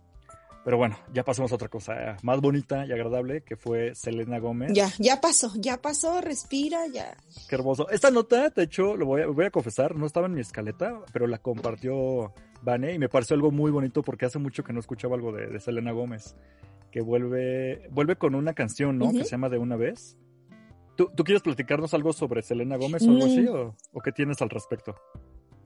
Pero bueno, ya pasamos a otra cosa eh, más bonita y agradable, que fue Selena Gómez. Ya, ya pasó, ya pasó, respira, ya. Qué hermoso. Esta nota, de hecho, lo voy a, voy a confesar, no estaba en mi escaleta, pero la compartió Vane y me pareció algo muy bonito porque hace mucho que no escuchaba algo de, Selena Gómez, que vuelve, vuelve con una canción, ¿no? Que se llama De una vez. ¿Tú, quieres platicarnos algo sobre Selena Gómez o algo así? Mm. ¿O, o qué tienes al respecto?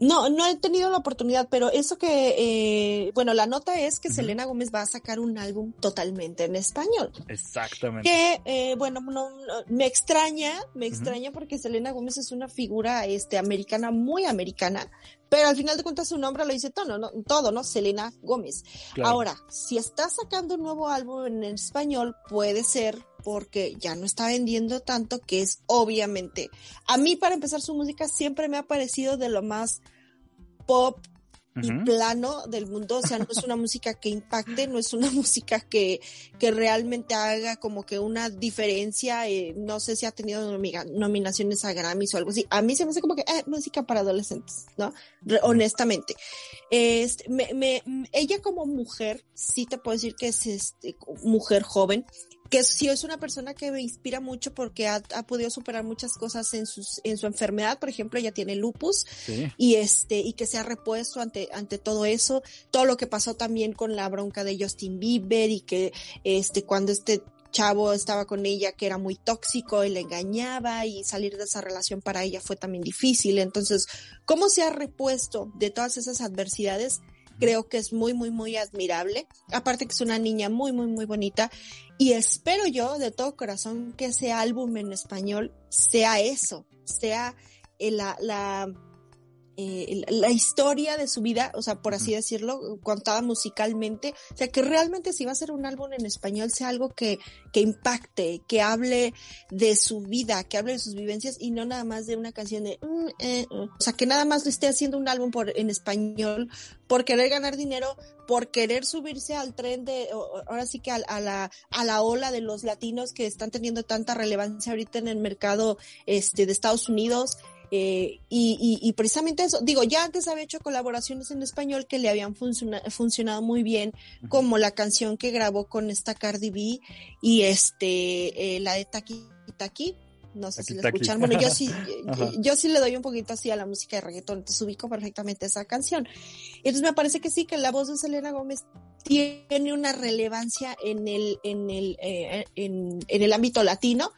No, no he tenido la oportunidad, pero eso que, eh, bueno, la nota es que Selena Gómez va a sacar un álbum totalmente en español. Exactamente. Que, eh, bueno, no, me extraña, me extraña porque Selena Gómez es una figura, este, americana, muy americana, pero al final de cuentas su nombre lo dice todo, ¿no? Todo, ¿no? Selena Gómez. Ahora, si está sacando un nuevo álbum en español, puede ser porque ya no está vendiendo tanto, que es obviamente, a mí para empezar su música siempre me ha parecido de lo más pop y plano del mundo, o sea, no es una música que impacte, no es una música que, que realmente haga como que una diferencia, eh, no sé si ha tenido nominaciones a Grammys o algo así, a mí se me hace como que eh, música para adolescentes, ¿no? honestamente. Este, me, ella como mujer, sí te puedo decir que es este, mujer joven, que sí es una persona que me inspira mucho porque ha, podido superar muchas cosas en, sus, en su enfermedad, por ejemplo, ella tiene lupus y este, y que se ha repuesto ante, ante todo eso, todo lo que pasó también con la bronca de Justin Bieber y que este, cuando este chavo estaba con ella que era muy tóxico y le engañaba y salir de esa relación para ella fue también difícil. Entonces, ¿cómo se ha repuesto de todas esas adversidades? Creo que es muy, muy, muy admirable. Aparte que es una niña muy, muy, muy bonita. Y espero yo de todo corazón que ese álbum en español sea eso, sea la, la eh, la historia de su vida, o sea, por así decirlo, contada musicalmente, o sea, que realmente si va a ser un álbum en español sea algo que, que impacte, que hable de su vida, que hable de sus vivencias y no nada más de una canción de, mm, eh, uh". o sea, que nada más lo esté haciendo un álbum por, en español por querer ganar dinero, por querer subirse al tren de, ahora sí que a, a, la, a la ola de los latinos que están teniendo tanta relevancia ahorita en el mercado este, de Estados Unidos eh, y, y, precisamente eso, digo, ya antes había hecho colaboraciones en español que le habían funcionado muy bien, como la canción que grabó con esta Cardi B y este, eh, la de Taki Taki. No sé si la escuchan. Bueno, yo sí, yo, sí le doy un poquito así a la música de reggaetón, entonces ubico perfectamente esa canción. Entonces me parece que sí, que la voz de Selena Gómez tiene una relevancia en el, en el, eh, en, en el ámbito latino,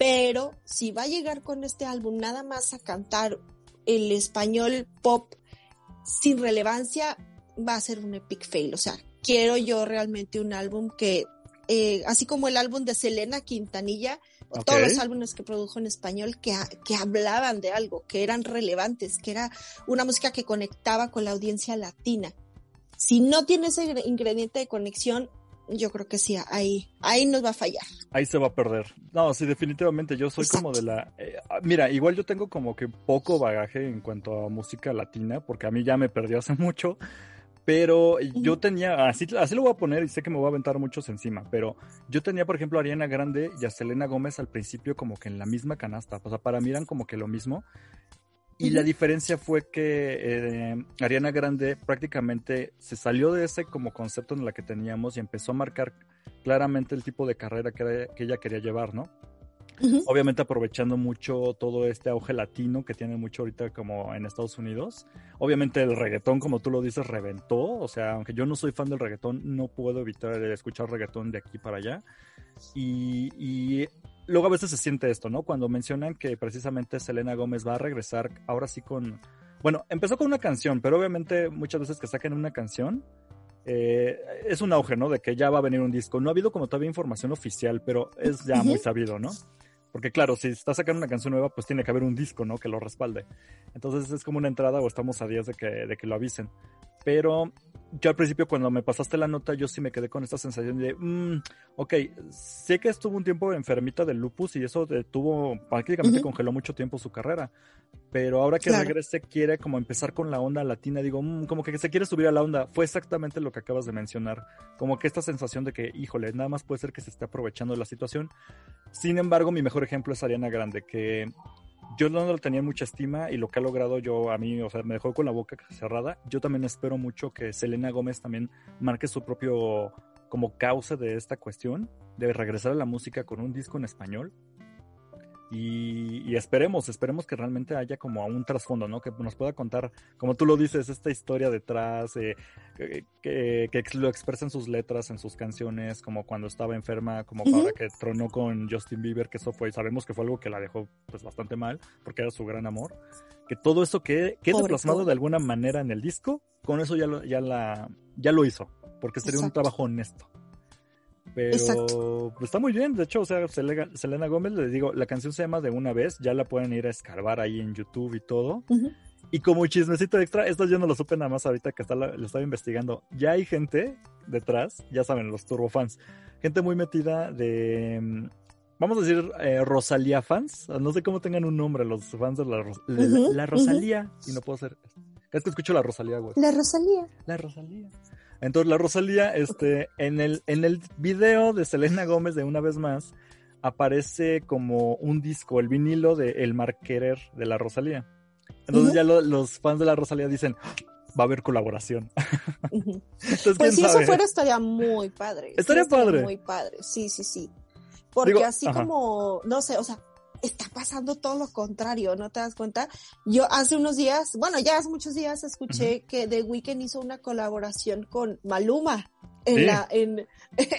pero si va a llegar con este álbum nada más a cantar el español pop sin relevancia, va a ser un epic fail. O sea, quiero yo realmente un álbum que, eh, así como el álbum de Selena Quintanilla, todos los álbumes que produjo en español que, que hablaban de algo, que eran relevantes, que era una música que conectaba con la audiencia latina. Si no tiene ese ingrediente de conexión, yo creo que sí, ahí, ahí nos va a fallar. Ahí se va a perder. No, sí, definitivamente, yo soy como de la... Eh, ah, mira, igual yo tengo como que poco bagaje en cuanto a música latina, porque a mí ya me perdió hace mucho, pero yo tenía, así, así lo voy a poner y sé que me voy a aventar muchos encima, pero yo tenía, por ejemplo, a Ariana Grande y a Selena Gómez al principio como que en la misma canasta, o sea, para mí eran como que lo mismo, y la diferencia fue que eh, Ariana Grande prácticamente se salió de ese como concepto en la que teníamos y empezó a marcar claramente el tipo de carrera que, ella quería llevar, ¿no? Obviamente aprovechando mucho todo este auge latino que tiene mucho ahorita como en Estados Unidos. Obviamente el reggaetón, como tú lo dices, reventó. O sea, aunque yo no soy fan del reggaetón, no puedo evitar escuchar reggaetón de aquí para allá. Y, y luego a veces se siente esto, ¿no? Cuando mencionan que precisamente Selena Gómez va a regresar ahora sí con... Bueno, empezó con una canción, pero obviamente muchas veces que saquen una canción, eh, es un auge, ¿no? De que ya va a venir un disco. No ha habido como todavía información oficial, pero es ya muy sabido, ¿no? Porque claro, si está sacando una canción nueva, pues tiene que haber un disco, ¿no? Que lo respalde. Entonces es como una entrada o estamos a días de que, de que lo avisen. Pero yo al principio cuando me pasaste la nota, yo sí me quedé con esta sensación de, mmm, ok, sé que estuvo un tiempo enfermita del lupus y eso detuvo, prácticamente congeló mucho tiempo su carrera, pero ahora que regrese quiere como empezar con la onda latina, digo, mmm, como que se quiere subir a la onda, fue exactamente lo que acabas de mencionar, como que esta sensación de que, híjole, nada más puede ser que se esté aprovechando de la situación. Sin embargo, mi mejor ejemplo es Ariana Grande, que yo no lo tenía mucha estima y lo que ha logrado yo a mí, o sea, me dejó con la boca cerrada. Yo también espero mucho que Selena Gómez también marque su propio como causa de esta cuestión, de regresar a la música con un disco en español. Y, esperemos, esperemos que realmente haya como un trasfondo, ¿no? Que nos pueda contar, como tú lo dices, esta historia detrás, eh, que, lo expresa en sus letras, en sus canciones, como cuando estaba enferma, como ahora que tronó con Justin Bieber, que eso fue, sabemos que fue algo que la dejó pues bastante mal, porque era su gran amor. Que todo eso quede, quede plasmado de alguna manera en el disco, con eso ya lo, ya la, ya lo hizo, porque sería un trabajo honesto. Pero pues, está muy bien, de hecho, o sea, Selena, Gómez, les digo, la canción se llama De una vez, ya la pueden ir a escarbar ahí en YouTube y todo. Y como chismecito extra, esto yo no lo supe nada más ahorita que está lo estaba investigando. Ya hay gente detrás, ya saben, los turbofans, gente muy metida de, mm, vamos a decir, eh, Rosalía fans. No sé cómo tengan un nombre los fans de la, la, Rosalía. Y no puedo hacer. Es que escucho la Rosalía, güey. La Rosalía. La Rosalía. Entonces la Rosalía, este, en el, en el video de Selena Gómez de una vez más, aparece como un disco, el vinilo de El Marquerer de la Rosalía. Entonces ya los fans de la Rosalía dicen, ah, va a haber colaboración. pues si eso fuera estaría muy padre. Estaría, padre. Muy padre, sí, sí, sí. Porque así como, no sé, o sea, está pasando todo lo contrario, ¿no te das cuenta? Yo hace unos días, bueno, ya hace muchos días escuché que The Weeknd hizo una colaboración con Maluma en, la, en,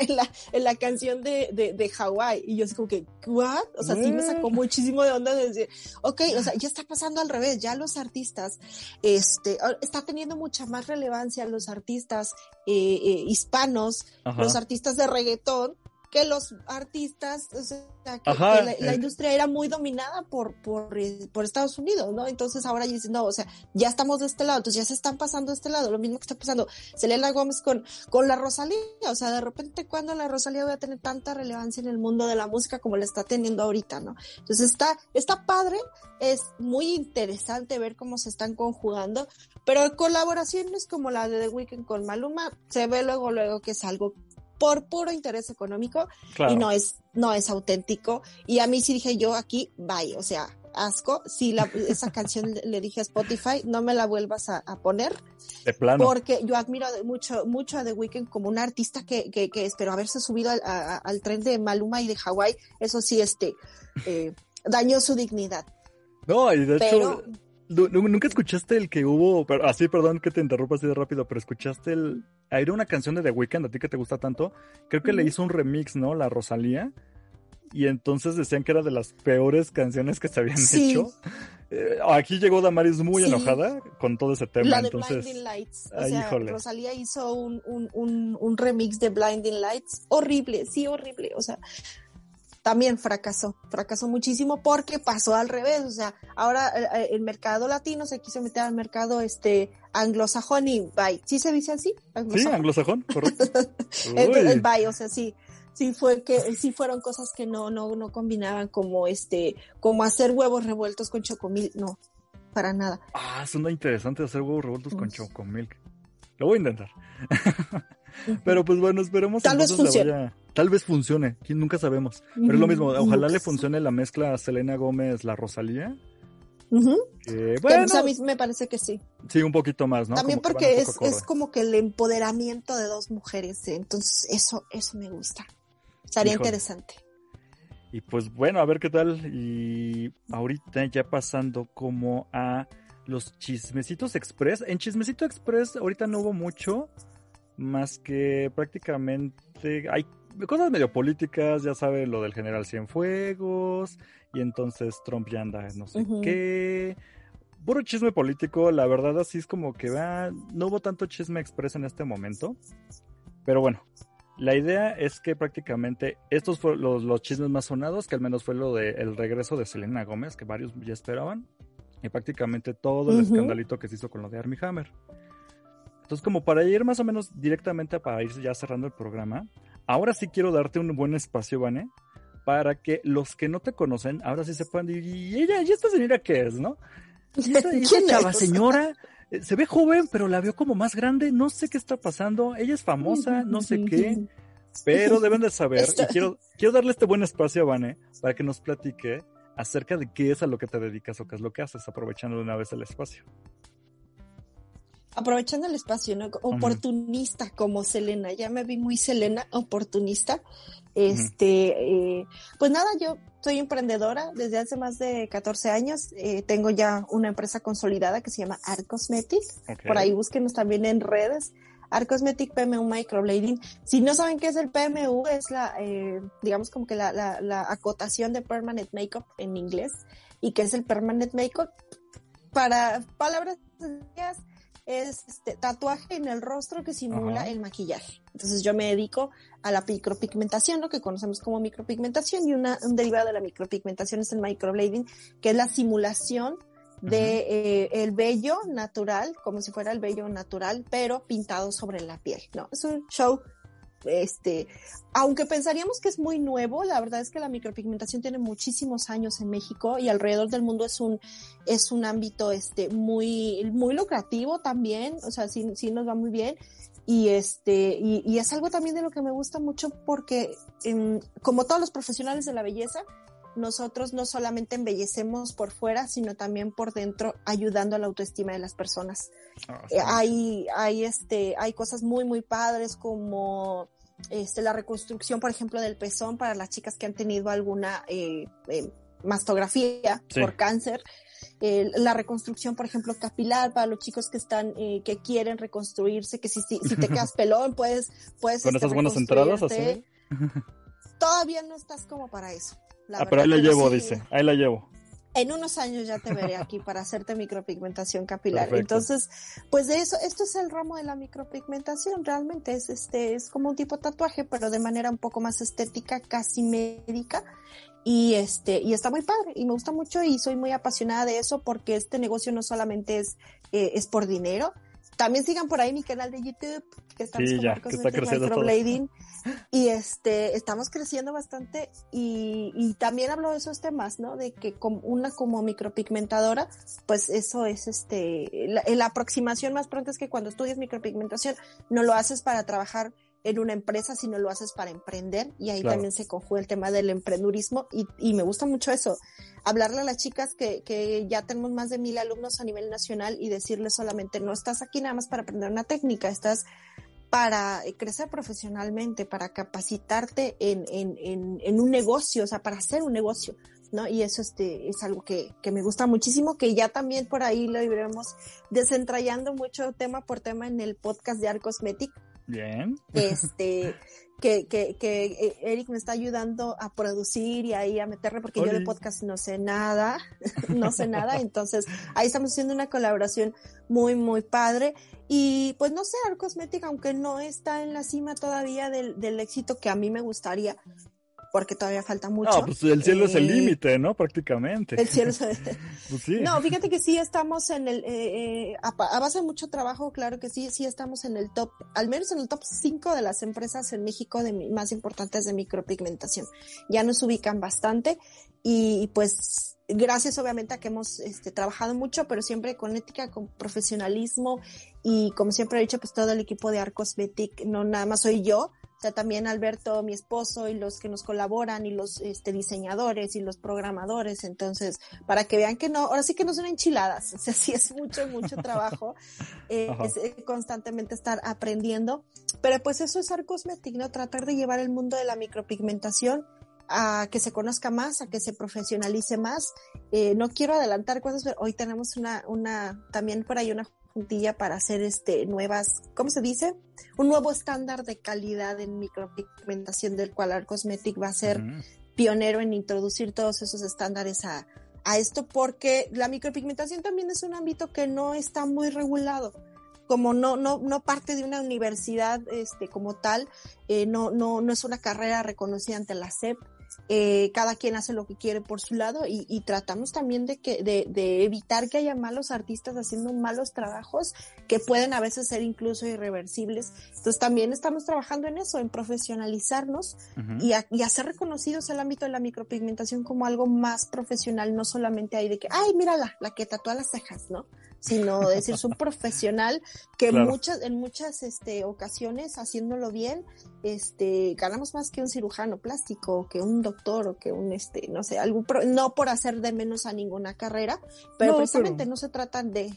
la, en la canción de, de, de Hawái. Y yo así como que, ¿what? O sea, sí me sacó muchísimo de onda de decir, ok, o sea, ya está pasando al revés, ya los artistas, este, está teniendo mucha más relevancia los artistas eh, eh, hispanos, los artistas de reggaetón, que los artistas, o sea, que, la, eh. industria era muy dominada por, por, por, Estados Unidos, ¿no? Entonces ahora dicen, no, o sea, ya estamos de este lado, entonces ya se están pasando de este lado, lo mismo que está pasando Selena Gómez con, con la Rosalía, o sea, de repente cuando la Rosalía va a tener tanta relevancia en el mundo de la música como la está teniendo ahorita, ¿no? Entonces está, está padre, es muy interesante ver cómo se están conjugando, pero colaboraciones como la de The Weeknd con Maluma, se ve luego, luego que es algo por puro interés económico y no es, no es auténtico. Y a mí sí dije yo aquí, bye, o sea, asco. Si la, esa canción le dije a Spotify, no me la vuelvas a, poner. De plano. Porque yo admiro mucho, mucho a The Weeknd como un artista que, que, que espero haberse subido al, al, tren de Maluma y de Hawái. Eso sí, este, eh, dañó su dignidad. No, y de hecho, ¿Nunca escuchaste el que hubo, pero, así, perdón que te interrumpa así de rápido, pero escuchaste el... Era una canción de The Weeknd, a ti que te gusta tanto. Creo que le hizo un remix, ¿no? La Rosalía. Y entonces decían que era de las peores canciones que se habían hecho. Eh, aquí llegó Damaris muy enojada con todo ese tema. La de Blinding Lights. O sea, Rosalía hizo un, un, un, un remix de Blinding Lights. Horrible, sí, horrible. O sea, también fracasó, fracasó muchísimo porque pasó al revés, o sea, ahora eh, eh, el, mercado latino se quiso meter al mercado este anglosajón y bye, ¿sí se dice así? Sí, anglosajón, correcto. el, el bye, o sea, sí, sí fue que sí fueron cosas que no no no combinaban como este como hacer huevos revueltos con chocomil, no, para nada. Ah, suena interesante hacer huevos revueltos con chocomil. Lo voy a intentar. Pero pues bueno, esperemos Tal vez funcione. Tal vez funcione, nunca sabemos. Pero es lo mismo, ojalá le funcione la mezcla a Selena Gómez, la Rosalía. bueno, pues, a mí me parece que sí. Sí, un poquito más, ¿no? También porque es, es, como que el empoderamiento de dos mujeres, ¿eh? entonces eso, eso me gusta. Estaría interesante. Y pues bueno, a ver qué tal. Y ahorita ya pasando como a los chismecitos express. En chismecito express ahorita no hubo mucho, más que prácticamente hay cosas medio políticas, ya sabe lo del general Cienfuegos, y entonces Trump ya anda no sé qué. Puro chisme político, la verdad así es como que va, no hubo tanto chisme express en este momento, pero bueno, la idea es que prácticamente estos fueron los, chismes más sonados, que al menos fue lo del regreso de Selena Gómez, que varios ya esperaban, y prácticamente todo el escandalito que se hizo con lo de Armie Hammer. Entonces, como para ir más o menos directamente para ir ya cerrando el programa, ahora sí quiero darte un buen espacio, Vane, para que los que no te conocen, ahora sí se puedan decir, ¿y ella, y esta señora qué es, no? ¿Y esta, chava señora? Eh, se ve joven, pero la veo como más grande, no sé qué está pasando, ella es famosa, no sé qué, pero deben de saber, y quiero, quiero darle este buen espacio a Vane para que nos platique acerca de qué es a lo que te dedicas o qué es lo que haces, aprovechando de una vez el espacio aprovechando el espacio, ¿no? Oportunista como Selena, ya me vi muy Selena, oportunista. Este, eh, pues nada, yo soy emprendedora desde hace más de 14 años. Eh, tengo ya una empresa consolidada que se llama Art Cosmetic. Por ahí búsquenos también en redes. Art Cosmetic PMU Microblading. Si no saben qué es el PMU, es la, eh, digamos como que la, la, la acotación de Permanent Makeup en inglés. ¿Y qué es el Permanent Makeup? Para palabras es este, tatuaje en el rostro que simula el maquillaje. Entonces yo me dedico a la micropigmentación, lo que conocemos como micropigmentación, y una, un derivado de la micropigmentación es el microblading, que es la simulación de eh, el vello natural, como si fuera el vello natural, pero pintado sobre la piel. No, es un show este, aunque pensaríamos que es muy nuevo, la verdad es que la micropigmentación tiene muchísimos años en México y alrededor del mundo es un, es un ámbito, este, muy, muy lucrativo también, o sea, sí, sí nos va muy bien. Y este, y, y es algo también de lo que me gusta mucho porque, como todos los profesionales de la belleza, nosotros no solamente embellecemos por fuera, sino también por dentro, ayudando a la autoestima de las personas. Ah, eh, hay, hay, este, hay cosas muy, muy padres como este, la reconstrucción, por ejemplo, del pezón para las chicas que han tenido alguna eh, eh, mastografía por cáncer. la reconstrucción, por ejemplo, capilar para los chicos que están, que quieren reconstruirse, que si, si, te quedas pelón, puedes, puedes. Con estas buenas entradas así. Todavía no estás como para eso ah, pero ahí la llevo, dice. Ahí la llevo. en unos años ya te veré aquí para hacerte micropigmentación capilar. Entonces, pues de eso, esto es el ramo de la micropigmentación, realmente es este, es como un tipo de tatuaje, pero de manera un poco más estética, casi médica. Y este, y está muy padre, y me gusta mucho, y soy muy apasionada de eso, porque este negocio no solamente es, eh, es por dinero, también sigan por ahí mi canal de YouTube, que estamos sí, ya, que está creciendo y este, estamos creciendo bastante y, y, también hablo de esos temas, ¿no? De que como una como micropigmentadora, pues eso es este, la, la aproximación más pronta es que cuando estudias micropigmentación no lo haces para trabajar en una empresa, sino lo haces para emprender y ahí también se conjuga el tema del emprendurismo y, y, me gusta mucho eso, hablarle a las chicas que, que ya tenemos más de mil alumnos a nivel nacional y decirles solamente no estás aquí nada más para aprender una técnica, estás para crecer profesionalmente, para capacitarte en, en, en, en un negocio, o sea, para hacer un negocio. ¿no? Y eso este, es algo que, que, me gusta muchísimo, que ya también por ahí lo iremos desentrañando mucho tema por tema en el podcast de Arcosmetic, Bien. Este, que, que, que eh, Eric me está ayudando a producir y ahí a meterle, porque yo de podcast no sé nada, no sé nada, entonces ahí estamos haciendo una colaboración muy, muy padre. Y pues no sé, Arcosmetic, aunque no está en la cima todavía del, del éxito que a mí me gustaría, porque todavía falta mucho. No, pues el cielo es el eh, límite, ¿no? Prácticamente. El cielo es el... pues sí. No, fíjate que sí estamos en el, eh, eh a, base de mucho trabajo, claro que sí, sí estamos en el top, al menos en el top 5 de las empresas en México de más importantes de micropigmentación. Ya nos ubican bastante y pues gracias obviamente a que hemos este, trabajado mucho, pero siempre con ética, con profesionalismo y como siempre he dicho, pues todo el equipo de Arcosmetic, no nada más soy yo, o sea, también Alberto, mi esposo, y los que nos colaboran, y los este, diseñadores, y los programadores. Entonces, para que vean que no, ahora sí que no son enchiladas. O sea, sí es mucho, mucho trabajo. Eh, es eh, constantemente estar aprendiendo. Pero pues eso es Arcosmetic, ¿no? Tratar de llevar el mundo de la micropigmentación a que se conozca más, a que se profesionalice más. Eh, no quiero adelantar cosas, pero hoy tenemos una, una, también por ahí una juntilla para hacer este nuevas, ¿cómo se dice? Un nuevo estándar de calidad en micropigmentación del cual Arcosmetic va a ser pionero en introducir todos esos estándares a, a esto porque la micropigmentación también es un ámbito que no está muy regulado. Como no, no, no parte de una universidad este, como tal, eh, no, no, no es una carrera reconocida ante la SEP, eh, cada quien hace lo que quiere por su lado y, y tratamos también de, que, de, de, evitar que haya malos artistas haciendo malos trabajos que pueden a veces ser incluso irreversibles. Entonces también estamos trabajando en eso, en profesionalizarnos y, a, y hacer reconocidos el ámbito de la micropigmentación como algo más profesional, no solamente ahí de que, ay, mírala, la que tatúa las cejas, ¿no? Sino decir, es un profesional que muchas, en muchas este, ocasiones, haciéndolo bien, este, ganamos más que un cirujano plástico, que un doctor, o que un, este, no sé, algún, no por hacer de menos a ninguna carrera, pero precisamente no se tratan de,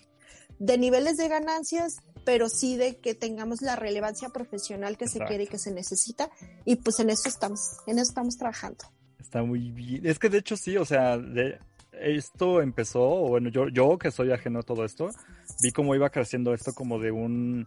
de niveles de ganancias, pero sí de que tengamos la relevancia profesional que se quiere y que se necesita, y pues en eso estamos, en eso estamos trabajando. Está muy bien. Es que de hecho sí, o sea, de, esto empezó, bueno, yo, yo que soy ajeno a todo esto, vi cómo iba creciendo esto como de un,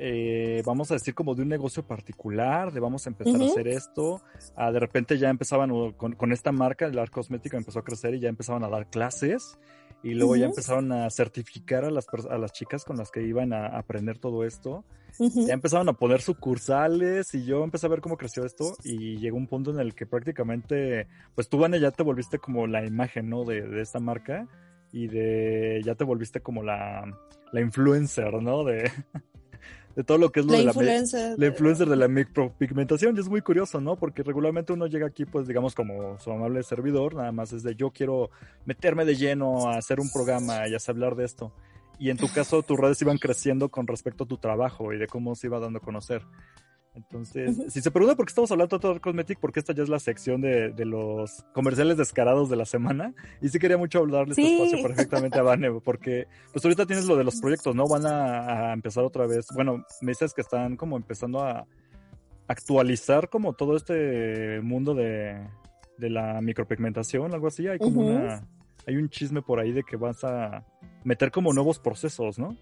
eh, vamos a decir, como de un negocio particular, de vamos a empezar a hacer esto. Ah, de repente ya empezaban con, con, esta marca, el Art Cosmética empezó a crecer y ya empezaban a dar clases. Y luego ya empezaron a certificar a las, a las chicas con las que iban a aprender todo esto. Ya empezaron a poner sucursales y yo empecé a ver cómo creció esto y llegó un punto en el que prácticamente, pues tú, Vane, ya te volviste como la imagen, ¿no? De, de esta marca y de, ya te volviste como la, la influencer, ¿no? De, de todo lo que es lo la de influencer. la, la influencer de la micropigmentación. Y es muy curioso, ¿no? Porque regularmente uno llega aquí, pues digamos, como su amable servidor, nada más es de yo quiero meterme de lleno a hacer un programa y a hablar de esto. Y en tu caso, tus redes iban creciendo con respecto a tu trabajo y de cómo se iba dando a conocer. Entonces, si se pregunta por qué estamos hablando de todo Cosmetic, porque esta ya es la sección de, de, los comerciales descarados de la semana. Y sí quería mucho hablarle este espacio perfectamente a Vane, porque pues ahorita tienes lo de los proyectos, ¿no? Van a, a, empezar otra vez. Bueno, me dices que están como empezando a actualizar como todo este mundo de, de la micropigmentación, algo así. Hay como una, hay un chisme por ahí de que vas a meter como nuevos procesos, ¿no?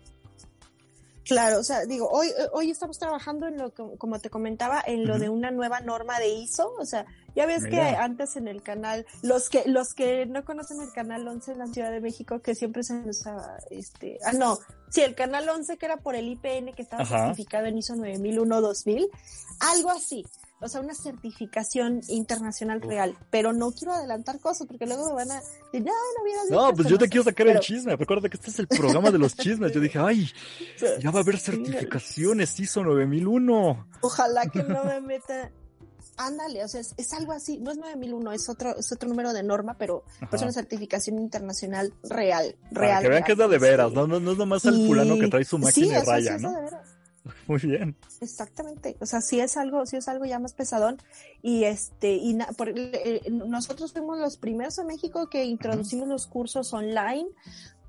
Claro, o sea, digo, hoy, hoy estamos trabajando en lo que, como te comentaba, en lo de una nueva norma de ISO, o sea, Ya ves que antes en el canal, los que los que no conocen el canal 11 en la Ciudad de México, que siempre se usaba, este, ah, no, sí, el canal 11 que era por el IPN que estaba certificado en ISO 9001-2000, algo así. O sea, una certificación internacional real, pero no quiero adelantar cosas porque luego me van a decir, no, no No, pues yo te quiero sacar el chisme, recuerda que este es el programa de los chismes, yo dije, ay, ya va a haber certificaciones ISO 9001. Ojalá que no me meta Ándale, o sea, es, algo así, no es 9001, es otro, es otro número de norma, pero es una certificación internacional real, real. Para que vean que es la de veras, no, no, no es nomás el fulano que trae su máquina de raya, ¿no? Muy bien. Exactamente, o sea, sí es algo, sí es algo ya más pesadón y este y por, eh, nosotros fuimos los primeros en México que introducimos los cursos online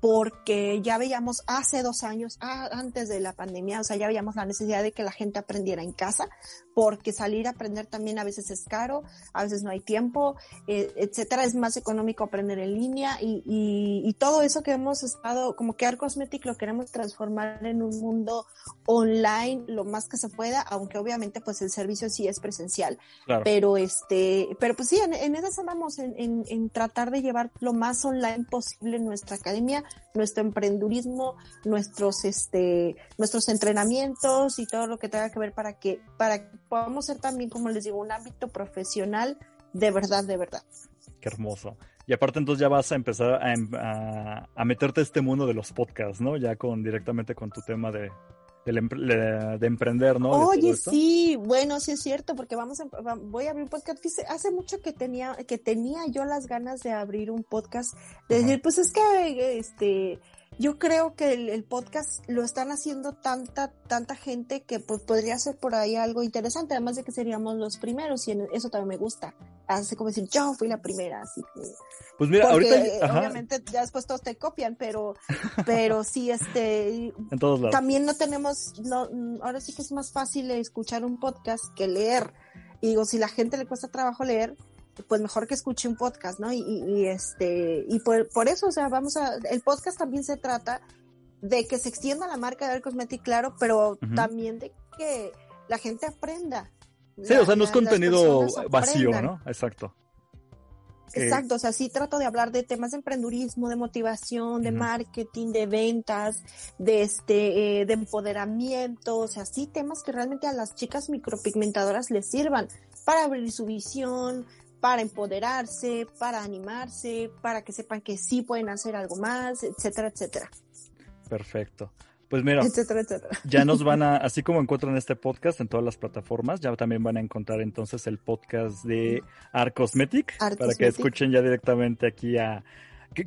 porque ya veíamos hace dos años, antes de la pandemia, o sea, ya veíamos la necesidad de que la gente aprendiera en casa, porque salir a aprender también a veces es caro, a veces no hay tiempo, eh, etcétera, es más económico aprender en línea y, y, todo eso que hemos estado, como que Cosmetic lo queremos transformar en un mundo online lo más que se pueda, aunque obviamente pues el servicio sí es presencial, pero este, pero pues sí, en, en eso andamos, en, en, en tratar de llevar lo más online posible en nuestra academia, nuestro emprendurismo, nuestros, este, nuestros entrenamientos y todo lo que tenga que ver para que, para que podamos ser también, como les digo, un ámbito profesional de verdad, de verdad. Qué hermoso. Y aparte entonces ya vas a empezar a, a, meterte a este mundo de los podcasts, ¿no? Ya con directamente con tu tema de, de, emprender, ¿no? Oye, sí, bueno, sí es cierto, porque vamos a, voy a abrir un podcast. Hace mucho que tenía, que tenía yo las ganas de abrir un podcast, de decir, pues es que, este, yo creo que el, podcast lo están haciendo tanta, tanta gente que pues podría ser por ahí algo interesante, además de que seríamos los primeros y eso también me gusta. Hace como decir, yo fui la primera, así que... Pues mira, ahorita... Obviamente ya después todos te copian, pero, pero sí, este... en todos lados. También no tenemos, no, ahora sí que es más fácil escuchar un podcast que leer. Y digo, si la gente le cuesta trabajo leer, pues mejor que escuche un podcast, ¿no? Y, este, y por, por, eso, o sea, vamos a, el podcast también se trata de que se extienda la marca de Cosmetic, claro, pero también de que la gente aprenda. Sí, o sea, no es contenido vacío, ¿no? Exacto. Exacto, o sea, sí trato de hablar de temas de emprendurismo, de motivación, de marketing, de ventas, de este, eh, de empoderamiento, o sea, sí temas que realmente a las chicas micropigmentadoras les sirvan para abrir su visión, para empoderarse, para animarse, para que sepan que sí pueden hacer algo más, etcétera, etcétera. Perfecto. Pues mira, ya nos van a, así como encuentran este podcast en todas las plataformas, ya también van a encontrar entonces el podcast de Art Cosmetic, para que escuchen ya directamente aquí a...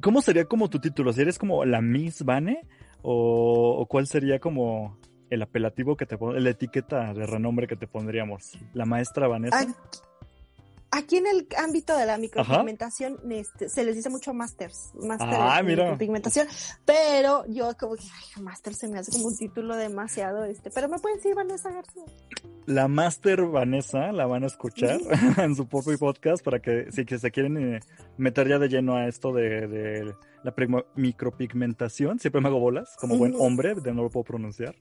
¿Cómo sería como tu título? ¿Si eres como la Miss Vane? ¿O, cuál sería como el apelativo que te la etiqueta de renombre que te pondríamos? ¿La maestra Vanessa? Aquí en el ámbito de la micropigmentación este, se les dice mucho masters, máster ah, micropigmentación, pero yo como que, ay, master se me hace como un título demasiado, este, pero me pueden decir Vanessa García. La master Vanessa la van a escuchar en su propio podcast para que si que se quieren eh, meter ya de lleno a esto de la micropigmentación, siempre me hago bolas, como buen hombre, de no lo puedo pronunciar,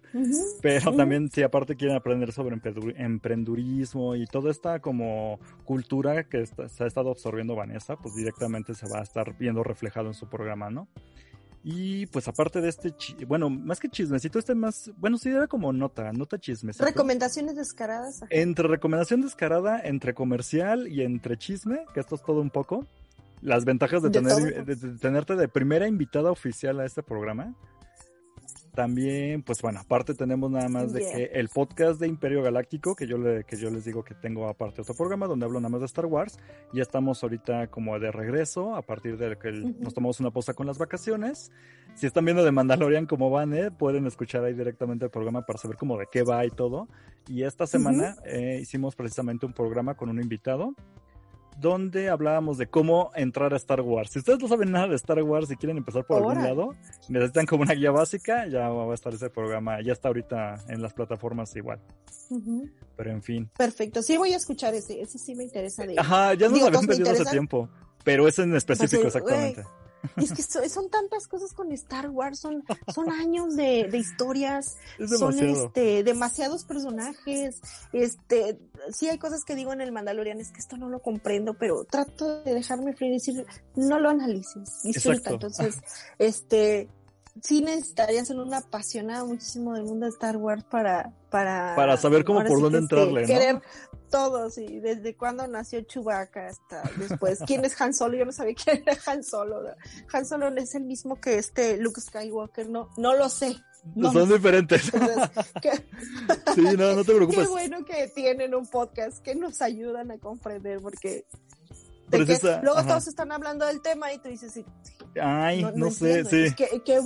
pero también si aparte quieren aprender sobre emprendurismo y toda esta como cultura que se ha estado absorbiendo Vanessa, pues directamente se va a estar viendo reflejado en su programa, ¿no? Y pues aparte de este, bueno, más que chismecito, este más, bueno, sí era como nota, nota chismecito. Recomendaciones descaradas. Entre recomendación descarada, entre comercial y entre chisme, que esto es todo un poco las ventajas de, tener, de, tenerte de primera invitada oficial a este programa. También, pues bueno, aparte tenemos nada más de que el podcast de Imperio Galáctico, que yo, le, que yo les digo que tengo aparte de este programa, donde hablo nada más de Star Wars. Ya estamos ahorita como de regreso, a partir de que nos tomamos una pausa con las vacaciones. Si están viendo de Mandalorian como van, eh, pueden escuchar ahí directamente el programa para saber cómo de qué va y todo. Y esta semana eh, hicimos precisamente un programa con un invitado donde hablábamos de cómo entrar a Star Wars. Si ustedes no saben nada de Star Wars y quieren empezar por algún lado, necesitan como una guía básica, ya va a estar ese programa, ya está ahorita en las plataformas igual. Pero en fin. Perfecto, sí voy a escuchar ese, ese sí me interesa. De... Ajá, ya nos habían pedido hace tiempo, pero ese en específico pues, exactamente. Y es que son tantas cosas con Star Wars, son, son años de, de historias, son este, demasiados personajes, este, sí hay cosas que digo en el Mandalorian, es que esto no lo comprendo, pero trato de dejarme fluir y decir, no lo analices, disfruta. Entonces, este, sí necesitaría ser una apasionada muchísimo del mundo de Star Wars para para para saber cómo por dónde este, entrarle, ¿no? Querer todo, sí, desde cuándo nació Chewbacca hasta después. ¿Quién es Han Solo? Yo no sabía quién era Han Solo. Han Solo es el mismo que este Luke Skywalker, no, no lo sé. No. Son diferentes. sí, no, no te preocupes. Qué bueno que tienen un podcast que nos ayudan a comprender, porque luego todos están hablando del tema y tú dices, sí, ay, no, sé, sí. Qué, qué,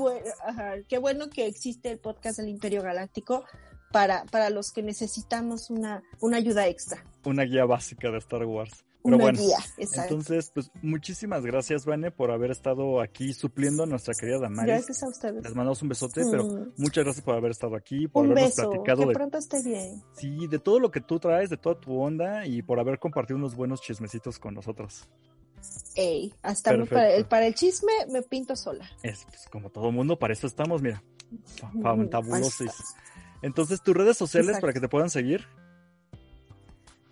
qué bueno que existe el podcast del Imperio Galáctico para, para los que necesitamos una, una ayuda extra. Una guía básica de Star Wars. Pero bueno, entonces, pues muchísimas gracias, Vane, por haber estado aquí supliendo a nuestra querida Damaris. Gracias a ustedes. Les mandamos un besote, pero mm. muchas gracias por haber estado aquí, por habernos platicado. Que de, pronto esté bien. Sí, de todo lo que tú traes, de toda tu onda y por haber compartido unos buenos chismecitos con nosotros. Ey, hasta para el, para el chisme me pinto sola. Es pues, como todo mundo, para eso estamos, mira. Fantabulosos. Entonces, tus redes sociales para que te puedan seguir.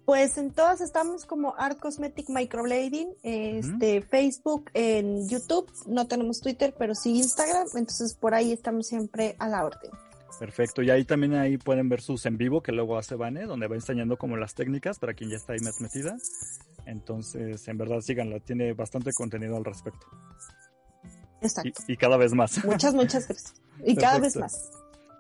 Pues en todas estamos como Art Cosmetic Microblading, este, Facebook, en YouTube, no tenemos Twitter, pero sí Instagram, entonces por ahí estamos siempre a la orden. Perfecto, y ahí también ahí pueden ver sus en vivo que luego hace Vane, donde va enseñando como las técnicas para quien ya está ahí más metida. Entonces, en verdad síganla, tiene bastante contenido al respecto. Exacto. Y, cada vez más. Muchas, muchas gracias. Y cada vez más.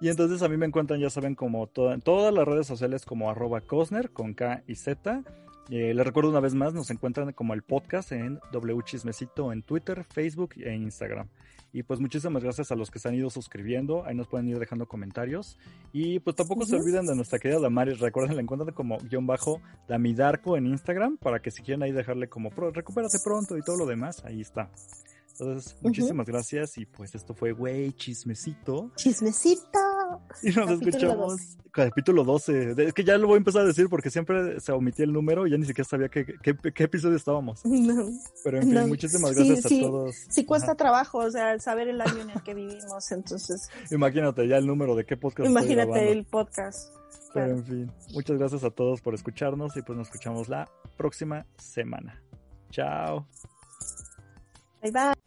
Y entonces a mí me encuentran, ya saben, como en todas las redes sociales como arroba Cosner con K y Z. Eh, les recuerdo una vez más, nos encuentran como el podcast en W Chismecito en Twitter, Facebook e Instagram. Y pues muchísimas gracias a los que se han ido suscribiendo. Ahí nos pueden ir dejando comentarios. Y pues tampoco se olviden de nuestra querida Damaris. Recuerden, la encuentran como guion bajo Damidarco en Instagram para que si quieren ahí dejarle como recupérate pronto y todo lo demás, ahí está. Entonces, muchísimas gracias y pues esto fue, güey, chismecito. Chismecito. Y nos escuchamos. Capítulo 12. Es que ya lo voy a empezar a decir porque siempre se omitía el número y ya ni siquiera sabía qué, qué, episodio estábamos. Pero en fin, muchísimas gracias a todos. Sí, cuesta trabajo, o sea, saber el año en el que vivimos, entonces. Imagínate ya el número de qué podcast. Imagínate el podcast. Pero en fin, muchas gracias a todos por escucharnos y pues nos escuchamos la próxima semana. Chao. Bye bye.